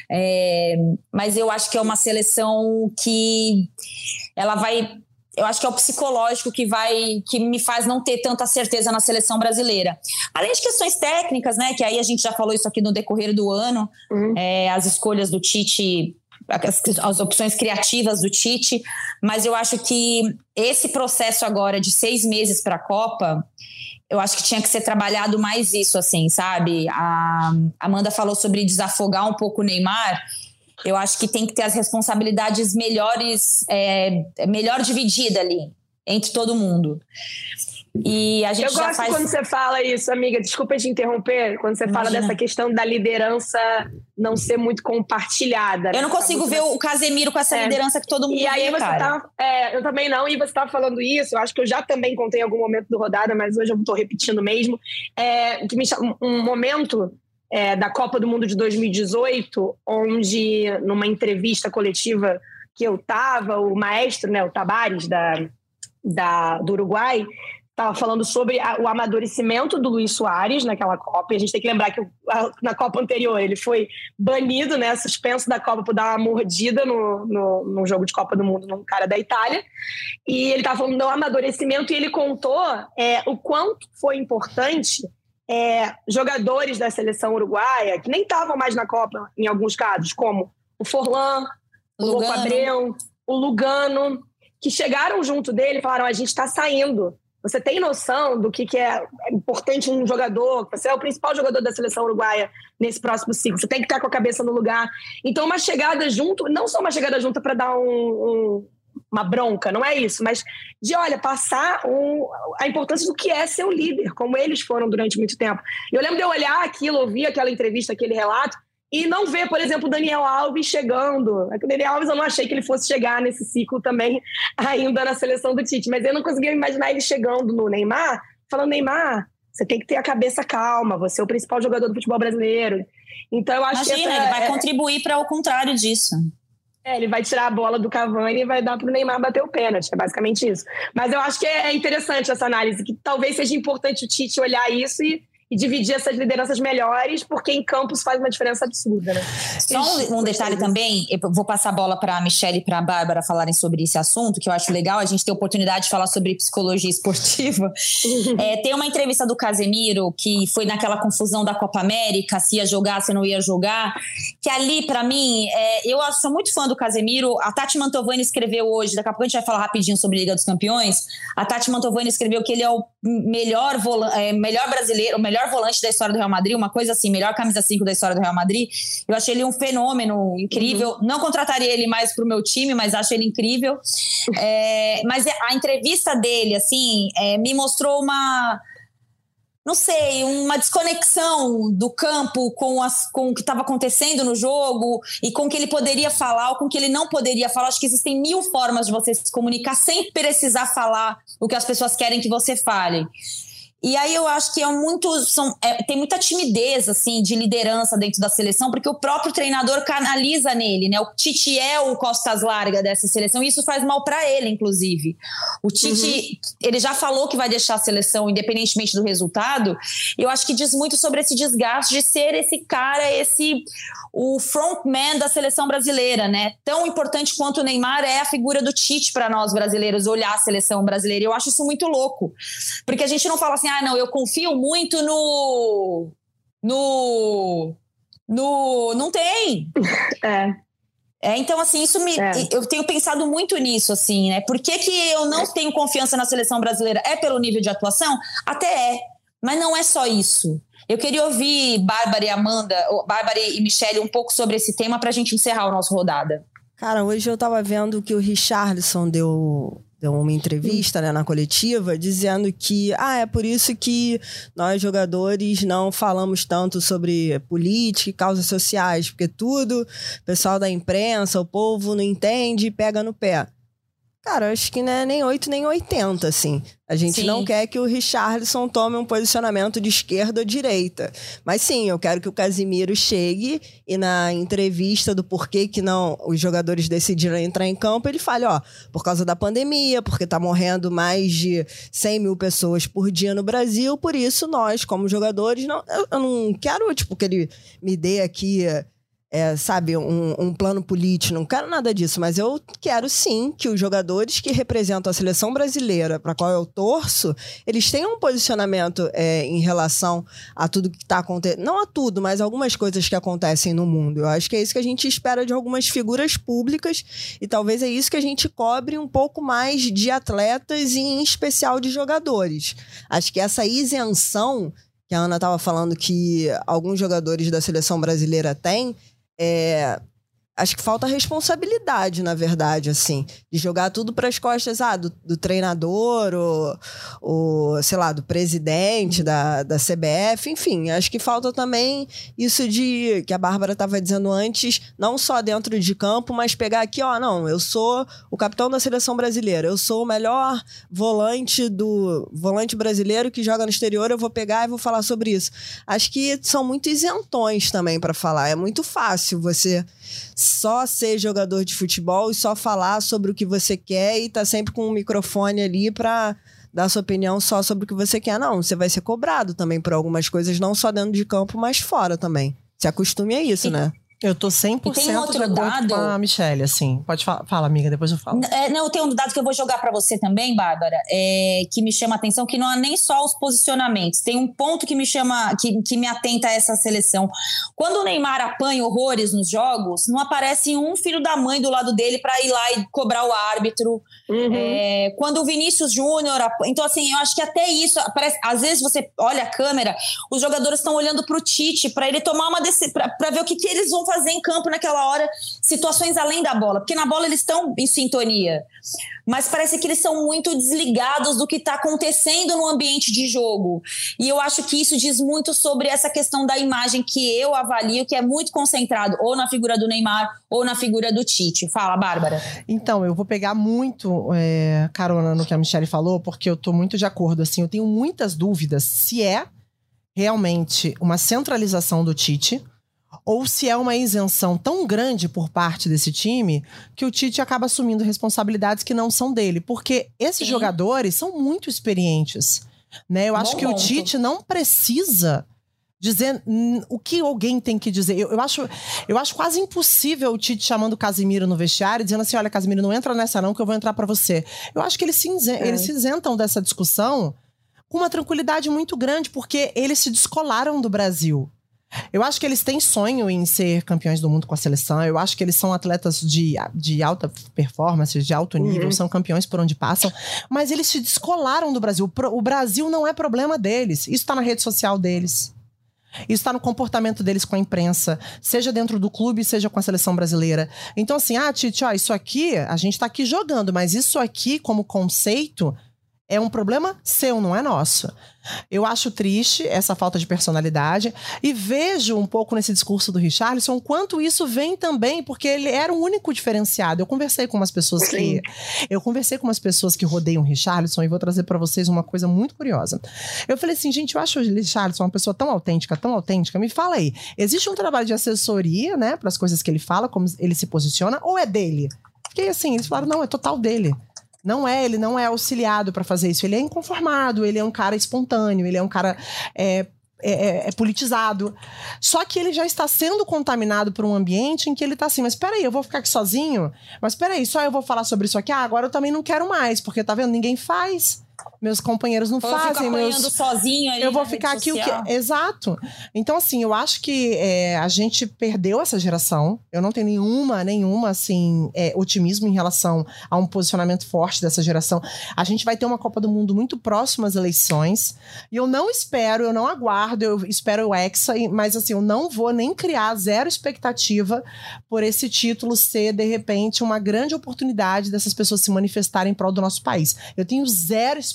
é, mas eu acho que é uma seleção que ela vai. Eu acho que é o psicológico que vai que me faz não ter tanta certeza na seleção brasileira. Além de questões técnicas, né? Que aí a gente já falou isso aqui no decorrer do ano, uhum. é, as escolhas do Tite as, as, opções criativas do Tite, mas eu acho que esse processo agora de seis meses para a Copa, eu acho que tinha que ser trabalhado mais isso, assim, sabe? A Amanda falou sobre desafogar um pouco o Neymar. Eu acho que tem que ter as responsabilidades melhores, é, melhor dividida ali entre todo mundo. E a gente Eu gosto faz... quando você fala isso, amiga. Desculpa te interromper. Quando você Imagina. fala dessa questão da liderança não ser muito compartilhada. Eu não né? consigo ver o Casemiro com essa é. liderança que todo mundo E aí vê, você cara. tá. É, eu também não, e você estava falando isso. Eu acho que eu já também contei em algum momento do rodada, mas hoje eu estou repetindo mesmo. É, que me chama, um momento é, da Copa do Mundo de 2018, onde, numa entrevista coletiva que eu estava, o maestro, né, o Tabares, da, da, do Uruguai, estava falando sobre a, o amadurecimento do Luiz Soares naquela Copa. E a gente tem que lembrar que a, na Copa anterior ele foi banido, né, suspenso da Copa por dar uma mordida no, no, no jogo de Copa do Mundo num cara da Itália. E ele estava falando do amadurecimento e ele contou é, o quanto foi importante é, jogadores da seleção uruguaia, que nem estavam mais na Copa em alguns casos, como o Forlan, o Louco Abreu, o Lugano, que chegaram junto dele e falaram: a gente está saindo Você tem noção do que, que é importante um jogador? Você é o principal jogador da seleção uruguaia nesse próximo ciclo. Você tem que estar com a cabeça no lugar. Então, uma chegada junto, não só uma chegada junto para dar um, um, uma bronca, não é isso, mas de, olha, passar um, a importância do que é ser um líder, como eles foram durante muito tempo. Eu lembro de eu olhar aquilo, ouvir aquela entrevista, aquele relato, e não ver, por exemplo, o Daniel Alves chegando. É o Daniel Alves eu não achei que ele fosse chegar nesse ciclo também, *laughs* ainda na seleção do Tite, mas eu não conseguia imaginar ele chegando no Neymar, falando: Neymar, você tem que ter a cabeça calma, você é o principal jogador do futebol brasileiro. Então eu acho Imagina, que. Imagina, ele vai é... contribuir para o contrário disso. É, ele vai tirar a bola do Cavani e vai dar para o Neymar bater o pênalti, é basicamente isso. Mas eu acho que é interessante essa análise, que talvez seja importante o Tite olhar isso e e dividir essas lideranças melhores, porque em campos faz uma diferença absurda, né? Só um, um detalhe também, eu vou passar a bola para a Michelle e para a Bárbara falarem sobre esse assunto, que eu acho legal, a gente ter oportunidade de falar sobre psicologia esportiva. *laughs* é, tem uma entrevista do Casemiro, que foi naquela confusão da Copa América, se ia jogar, se não ia jogar, que ali, para mim, é, eu sou muito fã do Casemiro, a Tati Mantovani escreveu hoje, daqui a pouco a gente vai falar rapidinho sobre Liga dos Campeões, a Tati Mantovani escreveu que ele é o melhor, é, melhor brasileiro, o melhor melhor volante da história do Real Madrid, uma coisa assim, melhor camisa 5 da história do Real Madrid. Eu achei ele um fenômeno incrível. Uhum. Não contrataria ele mais pro meu time, mas acho ele incrível. É, mas a entrevista dele, assim, é, me mostrou uma não sei, uma desconexão do campo com, as, com o que estava acontecendo no jogo e com o que ele poderia falar ou com o que ele não poderia falar. Acho que existem mil formas de você se comunicar sem precisar falar o que as pessoas querem que você fale. E aí eu acho que é muito. São, é, tem muita timidez, assim, de liderança dentro da seleção, porque o próprio treinador canaliza nele, né? O Tite é o Costas Larga dessa seleção, e isso faz mal para ele, inclusive. O Tite, uhum. ele já falou que vai deixar a seleção, independentemente do resultado. Eu acho que diz muito sobre esse desgaste de ser esse cara, esse o frontman da seleção brasileira, né? Tão importante quanto o Neymar é a figura do Tite para nós brasileiros, olhar a seleção brasileira. Eu acho isso muito louco. Porque a gente não fala assim, ah, não, eu confio muito no. No. No. Não tem. *laughs* É. É, então, assim, isso me. É. Eu tenho pensado muito nisso, assim, né? Por que, que eu não tenho confiança na seleção brasileira? É pelo nível de atuação? Até é. Mas não é só isso. Eu queria ouvir Bárbara e Amanda, Bárbara e Michelle, um pouco sobre esse tema para a gente encerrar o nosso rodada. Cara, hoje eu tava vendo que o Richardson deu deu uma entrevista né, na coletiva dizendo que ah, é por isso que nós jogadores não falamos tanto sobre política e causas sociais, porque tudo, o pessoal da imprensa, o povo não entende e pega no pé. Cara, acho que não é nem 8 nem 80, assim. A gente sim. não quer que o Richarlison tome um posicionamento de esquerda ou direita. Mas sim, eu quero que o Casimiro chegue e na entrevista do porquê que não os jogadores decidiram entrar em campo, ele fale, ó, por causa da pandemia, porque tá morrendo mais de 100 mil pessoas por dia no Brasil, por isso nós, como jogadores, não, eu, eu não quero, tipo, que ele me dê aqui é, sabe, um, um, plano político, não quero nada disso, mas eu quero sim que os jogadores que representam a seleção brasileira, para qual eu torço, eles tenham um posicionamento é, em relação a tudo que está acontecendo. Não a tudo, mas algumas coisas que acontecem no mundo. Eu acho que é isso que a gente espera de algumas figuras públicas e talvez é isso que a gente cobre um pouco mais de atletas e, em especial, de jogadores. Acho que essa isenção que a Ana estava falando que alguns jogadores da seleção brasileira têm é, acho que falta responsabilidade, na verdade, assim, de jogar tudo para as costas ah, do, do treinador, ou, sei lá, do presidente da, da CBF, enfim, acho que falta também isso de que a Bárbara estava dizendo antes, não só dentro de campo, mas pegar aqui, ó, não, eu sou o capitão da seleção brasileira, eu sou o melhor volante do volante brasileiro que joga no exterior, eu vou pegar e vou falar sobre isso. Acho que são muito isentões também para falar, é muito fácil você só ser jogador de futebol e só falar sobre o que você quer e tá sempre com um microfone ali para dar sua opinião só sobre o que você quer. Não, você vai ser cobrado também por algumas coisas, não só dentro de campo, mas fora também. Se acostume a isso, e, né? Eu tô 100% E tem outro dado- com a Michelle, assim. Pode falar, fala, amiga, depois eu falo. É, não, tem um dado que eu vou jogar pra você também, Bárbara, é, que me chama a atenção, que não é nem só os posicionamentos. Tem um ponto que me chama, que, que me atenta a essa seleção. Quando o Neymar apanha horrores nos jogos, não aparece um filho da mãe do lado dele pra ir lá e cobrar o árbitro. Uhum. É, quando o Vinícius Júnior. Então, assim, eu acho que até isso. Parece, às vezes você olha a câmera, os jogadores estão olhando pro Tite pra ele tomar uma decisão. Pra, pra ver o que, que eles vão fazer em campo naquela hora, situações além da bola. Porque na bola eles estão em sintonia. Mas parece que eles são muito desligados do que está acontecendo no ambiente de jogo. E eu acho que isso diz muito sobre essa questão da imagem que eu avalio, que é muito concentrado ou na figura do Neymar ou na figura do Tite. Fala, Bárbara. Então, eu vou pegar muito é, carona no que a Michelle falou, porque eu tô muito de acordo. Assim, eu tenho muitas dúvidas se é realmente uma centralização do Tite ou se é uma isenção tão grande por parte desse time que o Tite acaba assumindo responsabilidades que não são dele. Porque esses Sim. jogadores são muito experientes. Né? Eu acho Bom que o. Tite não precisa dizer o que alguém tem que dizer. Eu, eu acho, eu acho quase impossível o Tite chamando o Casimiro no vestiário e dizendo assim: olha, Casimiro, não entra nessa, não, que eu vou entrar pra você. Eu acho que eles se, É. eles se isentam dessa discussão com uma tranquilidade muito grande, porque eles se descolaram do Brasil. Eu acho que eles têm sonho em ser campeões do mundo com a seleção. Eu acho que eles são atletas de, de alta performance, de alto nível, Uhum. são campeões por onde passam. Mas eles se descolaram do Brasil. O Brasil não é problema deles. Isso está na rede social deles. Isso está no comportamento deles com a imprensa, seja dentro do clube, seja com a seleção brasileira. Então, assim, ah, Tite, ó, isso aqui, a gente tá aqui jogando, mas isso aqui, como conceito, é um problema seu, não é nosso. Eu acho triste essa falta de personalidade e vejo um pouco nesse discurso do Richarlison quanto isso vem também, porque ele era o único diferenciado. Eu conversei com umas pessoas Sim. que. Eu conversei com umas pessoas que rodeiam o Richarlison e vou trazer pra vocês uma coisa muito curiosa. Eu falei assim, gente, eu acho o Richarlison uma pessoa tão autêntica, tão autêntica. Me fala aí, existe um trabalho de assessoria, né, para as coisas que ele fala, como ele se posiciona, ou é dele? Fiquei assim, eles falaram, não, é total dele. Não é, ele não é auxiliado pra fazer isso. Ele é inconformado, ele é um cara espontâneo, ele é um cara é, é, é- é politizado. Só que ele já está sendo contaminado por um ambiente em que ele tá assim, mas peraí, eu vou ficar aqui sozinho? Mas peraí, só eu vou falar sobre isso aqui? Ah, agora eu também não quero mais, porque tá vendo? Ninguém faz. Meus companheiros não Eu fico fazem, apanhando meus, sozinho ali eu vou ficar aqui o social. que. Exato. Então, assim, eu acho que é, a gente perdeu essa geração. Eu não tenho nenhuma, nenhuma, assim, é, otimismo em relação a um posicionamento forte dessa geração. A gente vai ter uma Copa do Mundo muito próxima às eleições. E eu não espero, eu não aguardo, eu espero o Hexa, mas assim, eu não vou nem criar zero expectativa por esse título ser, de repente, uma grande oportunidade dessas pessoas se manifestarem em prol do nosso país. Eu tenho zero expectativa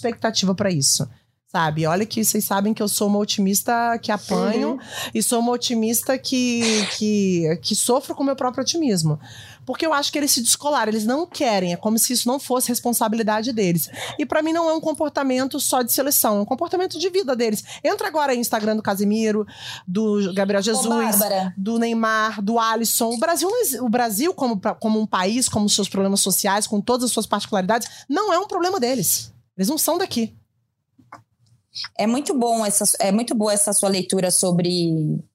para isso. Sabe? Olha que vocês sabem que eu sou uma otimista que apanho e sou uma otimista que, que, que sofro com o meu próprio otimismo. Porque eu acho que eles se descolaram, eles não querem, é como se isso não fosse responsabilidade deles. E pra mim não é um comportamento só de seleção, é um comportamento de vida deles. Entra agora aí no Instagram do Casemiro, do Gabriel Jesus, do Neymar, do Alisson. O Brasil, o Brasil como, como um país, como seus problemas sociais, com todas as suas particularidades, não é um problema deles. Eles não são daqui. É muito bom essa, é muito boa essa sua leitura sobre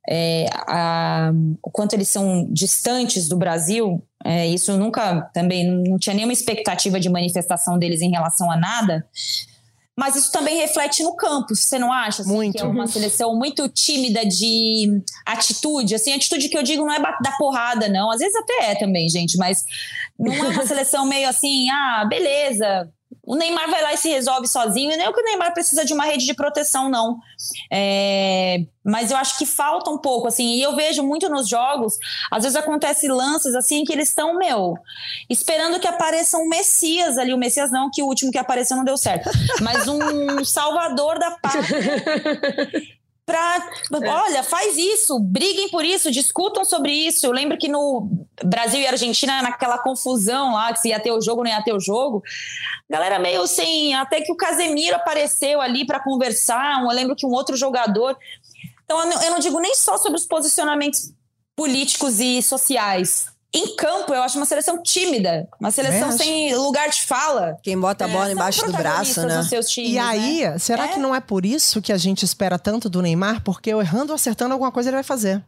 é, a- o quanto eles são distantes do Brasil. É, isso nunca também não tinha nenhuma expectativa de manifestação deles em relação a nada. Mas isso também reflete no campo, você não acha? assim, Muito. Que é uma seleção muito tímida de atitude. Assim, atitude que eu digo não é dar porrada, não. Às vezes até é também, gente, mas não é uma *laughs* seleção meio assim, ah, beleza. O Neymar vai lá e se resolve sozinho. E nem é que o Neymar precisa de uma rede de proteção, não. É, mas eu acho que falta um pouco, assim. E eu vejo muito nos jogos, às vezes acontece lances assim que eles estão, meu, esperando que apareça um Messias ali. O Messias não, que o último que apareceu não deu certo. Mas um *laughs* salvador da pátria *laughs* pra. Olha, faz isso, briguem por isso, discutam sobre isso. Eu lembro que no Brasil e Argentina, naquela confusão lá, que se ia ter o jogo, não ia ter o jogo, galera meio sem. Até que o Casemiro apareceu ali para conversar. Eu lembro que um outro jogador. Então, eu não digo nem só sobre os posicionamentos políticos e sociais. Em campo, eu acho uma seleção tímida, uma seleção acho. sem lugar de fala. Quem bota a bola São embaixo do braço, né? nos seus times, E aí, né? será É. que não é por isso que a gente espera tanto do Neymar? Porque eu errando ou acertando alguma coisa ele vai fazer.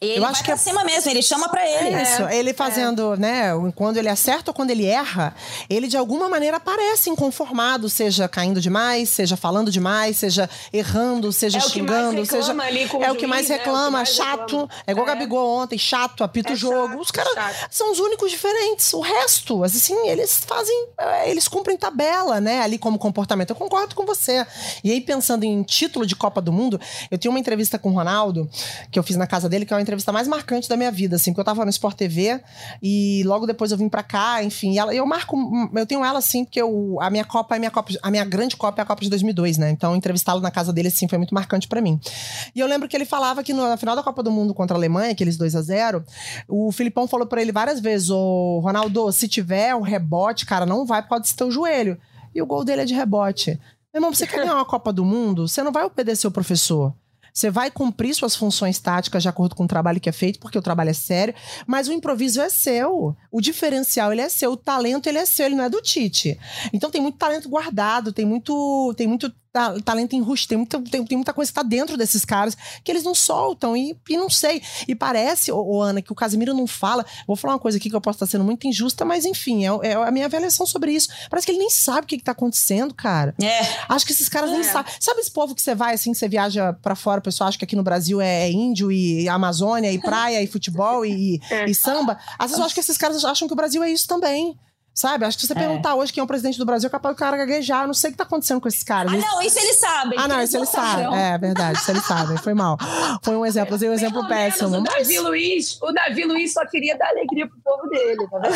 Ele Eu vai acho que pra é- cima mesmo, ele chama pra ele. Isso, ele fazendo, né? Quando ele acerta ou quando ele erra, ele de alguma maneira parece inconformado, seja caindo demais, seja falando demais, seja errando, seja É o que mais xingando, seja. reclama ali com o é o que mais juiz, né? O que reclama, mais chato. reclama. É igual o É. Gabigol ontem, chato, apita É o jogo. chato, os caras são os únicos diferentes. O resto, assim, eles fazem. é, Eles cumprem tabela, né? Ali como comportamento. Eu concordo com você. E aí, pensando em título de Copa do Mundo, eu tinha uma entrevista com o Ronaldo, que eu fiz na casa dele, que é uma entrevista mais marcante da minha vida, assim, porque eu tava no Sport TV e logo depois eu vim pra cá, enfim. ela- eu marco. Eu tenho ela, assim, porque eu, a minha Copa é minha Copa. A minha grande Copa é a Copa de 2002, né? Então, entrevistá-lo na casa dele, assim, foi muito marcante pra mim. E eu lembro que ele falava que no- na final da Copa do Mundo contra a Alemanha, aqueles 2 a 0 o Filipão falou pra ele várias vezes: Ô, Ronaldo, se tiver um rebote, cara, não vai por causa teu joelho. E o gol dele é de rebote. Meu irmão, você quer ganhar uma Copa do Mundo? Você não vai obedecer o professor. Você vai cumprir suas funções táticas de acordo com o trabalho que é feito, porque o trabalho é sério, mas o improviso é seu. O diferencial ele é seu, o talento ele é seu, ele não é do Tite. Então tem muito talento guardado, tem muito, tem muito talento enrustido, tem muita, tem, tem muita coisa que tá dentro desses caras que eles não soltam e, e não sei. E parece, ô, ô, Ana, que o Casimiro não fala. Vou falar uma coisa aqui que eu posso estar sendo muito injusta, mas enfim, é, é a minha avaliação sobre isso. Parece que ele nem sabe o que, que tá acontecendo, cara. É. Acho que esses caras nem É. sabem. Sabe esse povo que você vai, assim, que você viaja pra fora, o pessoal acha que aqui no Brasil é, é índio e Amazônia e praia e futebol e, *laughs* É. e samba? Às vezes eu acho que esses caras acham que o Brasil é isso também. Sabe? Acho que se você É. perguntar hoje quem é o presidente do Brasil, é capaz do cara gaguejar. Eu não sei o que tá acontecendo com esses caras. Ah, Eles- não, isso eles sabem. Ah, não, isso eles sabem. É verdade, isso eles sabem. Foi mal. Foi um exemplo, usei um exemplo Pelo menos péssimo. O mas- Davi Luiz, o Davi Luiz só queria dar alegria pro povo dele, tá vendo?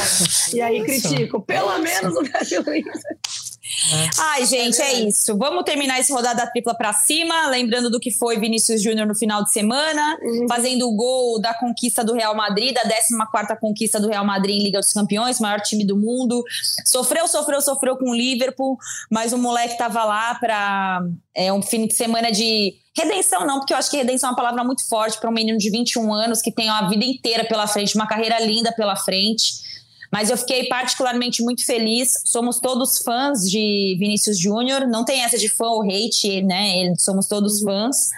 E aí Isso. criticam. Pelo menos o Davi Luiz. Ai, gente, é, isso. Vamos terminar esse rodada tripla pra cima, lembrando do que foi Vinícius Júnior no final de semana, fazendo o gol da conquista do Real Madrid, da 14ª conquista do Real Madrid em Liga dos Campeões, maior time do mundo. Sofreu, sofreu, sofreu com o Liverpool, mas o moleque tava lá pra é, um fim de semana de redenção não, porque eu acho que redenção é uma palavra muito forte para um menino de 21 anos que tem uma vida inteira pela frente, uma carreira linda pela frente. Mas eu fiquei particularmente muito feliz. Somos todos fãs de Vinícius Júnior. Não tem essa de fã ou hate, né? Somos todos fãs.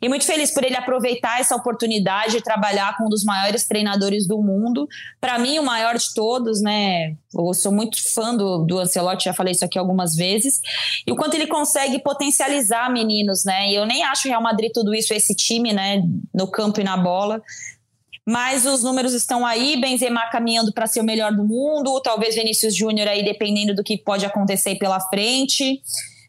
E muito feliz por ele aproveitar essa oportunidade de trabalhar com um dos maiores treinadores do mundo. Para mim, o maior de todos, né? Eu sou muito fã do, do Ancelotti, já falei isso aqui algumas vezes. E o quanto ele consegue potencializar meninos, né? E eu nem acho o Real Madrid tudo isso, esse time, né? No campo e na bola. Mas os números estão aí, Benzema caminhando para ser o melhor do mundo, talvez Vinícius Júnior aí dependendo do que pode acontecer pela frente.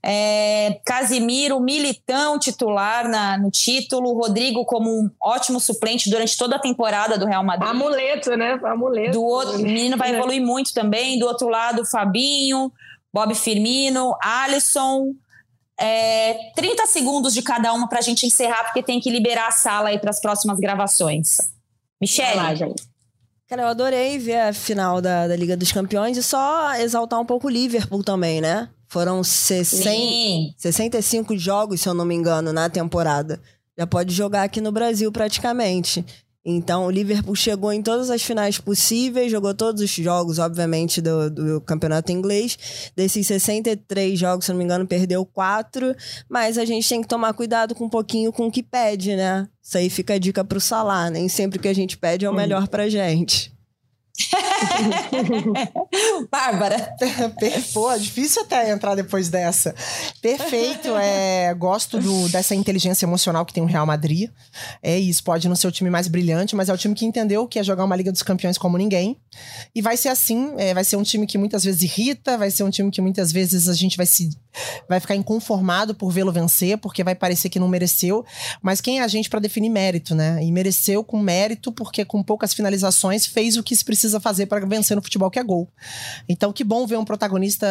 É, Casimiro, Militão titular na, no título, Rodrigo como um ótimo suplente durante toda a temporada do Real Madrid. Amuleto, né? Amuleto. Do outro, o menino vai evoluir muito também. Do outro lado, Fabinho, Bob Firmino, Alisson. É, 30 segundos de cada uma para a gente encerrar, porque tem que liberar a sala aí para as próximas gravações. Vai lá, gente. Cara, eu adorei ver a final da, da Liga dos Campeões e só exaltar um pouco o Liverpool também, né? Foram 60, sim. 65 jogos, se eu não me engano, na temporada. Já pode jogar aqui no Brasil praticamente. Então, o Liverpool chegou em todas as finais possíveis, jogou todos os jogos, obviamente, do, do campeonato inglês. Desses 63 jogos, se eu não me engano, perdeu quatro. Mas a gente tem que tomar cuidado com um pouquinho com o que pede, né? Isso aí fica a dica pro Salah. Nem sempre o que a gente pede é o melhor pra gente. *laughs* Bárbara. Pô, difícil até entrar depois dessa. Perfeito, é, gosto do- dessa inteligência emocional que tem o Real Madrid. É isso, pode não ser o time mais brilhante, mas é o time que entendeu que é jogar uma Liga dos Campeões como ninguém. E vai ser assim, é, vai ser um time que muitas vezes irrita, vai ser um time que muitas vezes a gente vai se vai ficar inconformado por vê-lo vencer, porque vai parecer que não mereceu. Mas quem é a gente para definir mérito, né? E mereceu com mérito, porque com poucas finalizações fez o que se precisa fazer para vencer no futebol, que é gol. Então, que bom ver um protagonista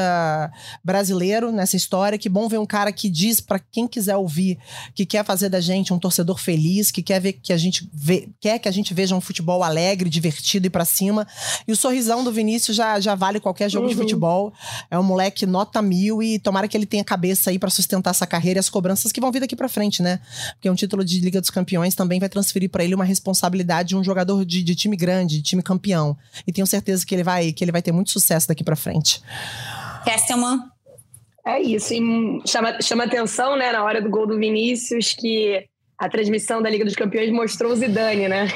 brasileiro nessa história, que bom ver um cara que diz para quem quiser ouvir que quer fazer da gente um torcedor feliz, que quer ver que a gente vê, quer que a gente veja um futebol alegre, divertido e para cima. E o sorrisão do Vinícius já, já vale qualquer jogo de futebol. É um moleque nota mil e tomara que ele tenha cabeça aí para sustentar essa carreira e as cobranças que vão vir daqui para frente, né? Porque um título de Liga dos Campeões também vai transferir para ele uma responsabilidade de um jogador de, de time grande, de time campeão. E tenho certeza que ele vai que ele vai ter muito sucesso daqui para frente. Kestelman. É isso. E hum, chama, chama atenção, né, na hora do gol do Vinícius, que a transmissão da Liga dos Campeões mostrou o Zidane, né?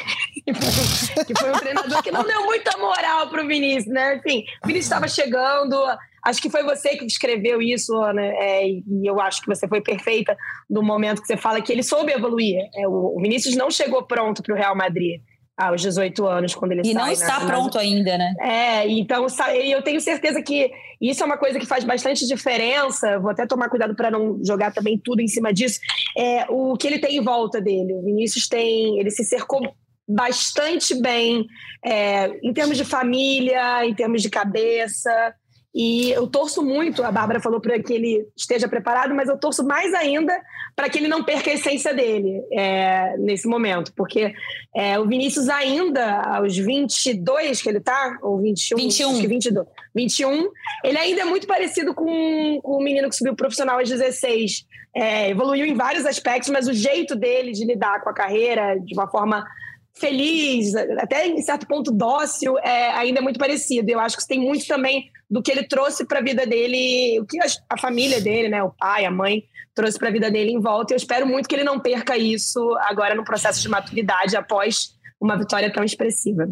*laughs* que foi um treinador que não deu muita moral pro Vinícius, né? Enfim, o Vinícius estava chegando, acho que foi você que escreveu isso, né? É, e eu acho que você foi perfeita no momento que você fala que ele soube evoluir. É, o Vinícius não chegou pronto para o Real Madrid aos 18 anos, quando ele e sai. E não está né? pronto ainda, né? É, então eu tenho certeza que isso é uma coisa que faz bastante diferença. Vou até tomar cuidado para não jogar também tudo em cima disso. É o que ele tem em volta dele. O Vinícius tem, ele se cercou bastante bem é, em termos de família, em termos de cabeça. E eu torço muito, a Bárbara falou para que ele esteja preparado, mas eu torço mais ainda para que ele não perca a essência dele é, nesse momento, porque é, o Vinícius ainda, aos 22 que ele tá, ou 21, 21. Acho que 22, 21, ele ainda é muito parecido com, com o menino que subiu profissional aos 16. É, evoluiu em vários aspectos, mas o jeito dele de lidar com a carreira de uma forma feliz, até em certo ponto dócil, é, ainda é muito parecido. Eu acho que tem muito também do que ele trouxe para a vida dele, o que a, família dele, né, o pai, a mãe, trouxe para a vida dele em volta. E eu espero muito que ele não perca isso agora no processo de maturidade após uma vitória tão expressiva.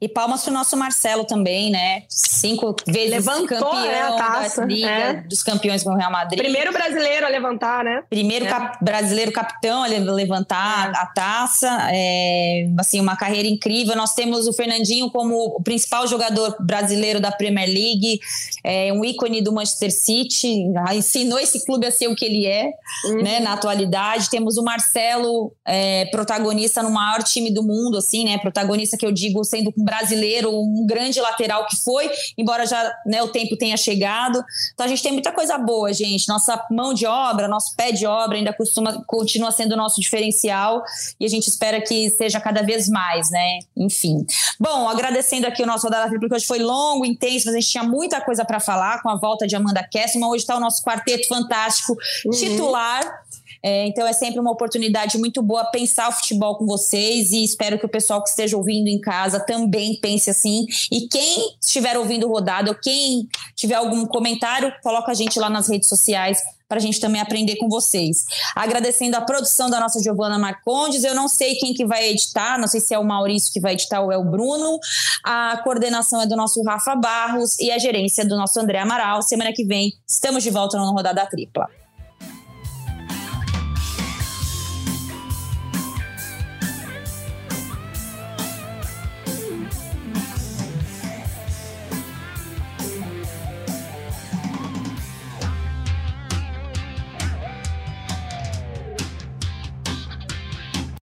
E palmas pro nosso Marcelo também, né? Cinco vezes Levantou, campeão né, a taça, da Liga é. dos Campeões com o Real Madrid. Primeiro brasileiro a levantar, né? Primeiro é. cap brasileiro capitão a levantar é. a taça. É, assim, uma carreira incrível. Nós temos o Fernandinho como o principal jogador brasileiro da Premier League, é, um ícone do Manchester City. Ensinou esse clube a ser o que ele é, uhum. né? Na atualidade. Temos o Marcelo, é, protagonista no maior time do mundo, assim, né? Protagonista que eu digo sendo brasileiro, um grande lateral que foi, embora já né, o tempo tenha chegado. Então a gente tem muita coisa boa, gente. Nossa mão de obra, nosso pé de obra ainda costuma, continua sendo o nosso diferencial e a gente espera que seja cada vez mais, né? Enfim. Bom, agradecendo aqui o nosso Rodada Tripla, porque hoje foi longo, intenso, mas a gente tinha muita coisa para falar com a volta de Amanda Kessman. Hoje está o nosso quarteto fantástico uhum. titular. É, então é sempre uma oportunidade muito boa pensar o futebol com vocês e espero que o pessoal que esteja ouvindo em casa também pense assim. E quem estiver ouvindo rodada ou quem tiver algum comentário, coloca a gente lá nas redes sociais para a gente também aprender com vocês. Agradecendo a produção da nossa Giovana Marcondes, eu não sei quem que vai editar, não sei se é o Maurício que vai editar ou é o Bruno. A coordenação é do nosso Rafa Barros e a gerência do nosso André Amaral. Semana que vem estamos de volta no Rodada Tripla.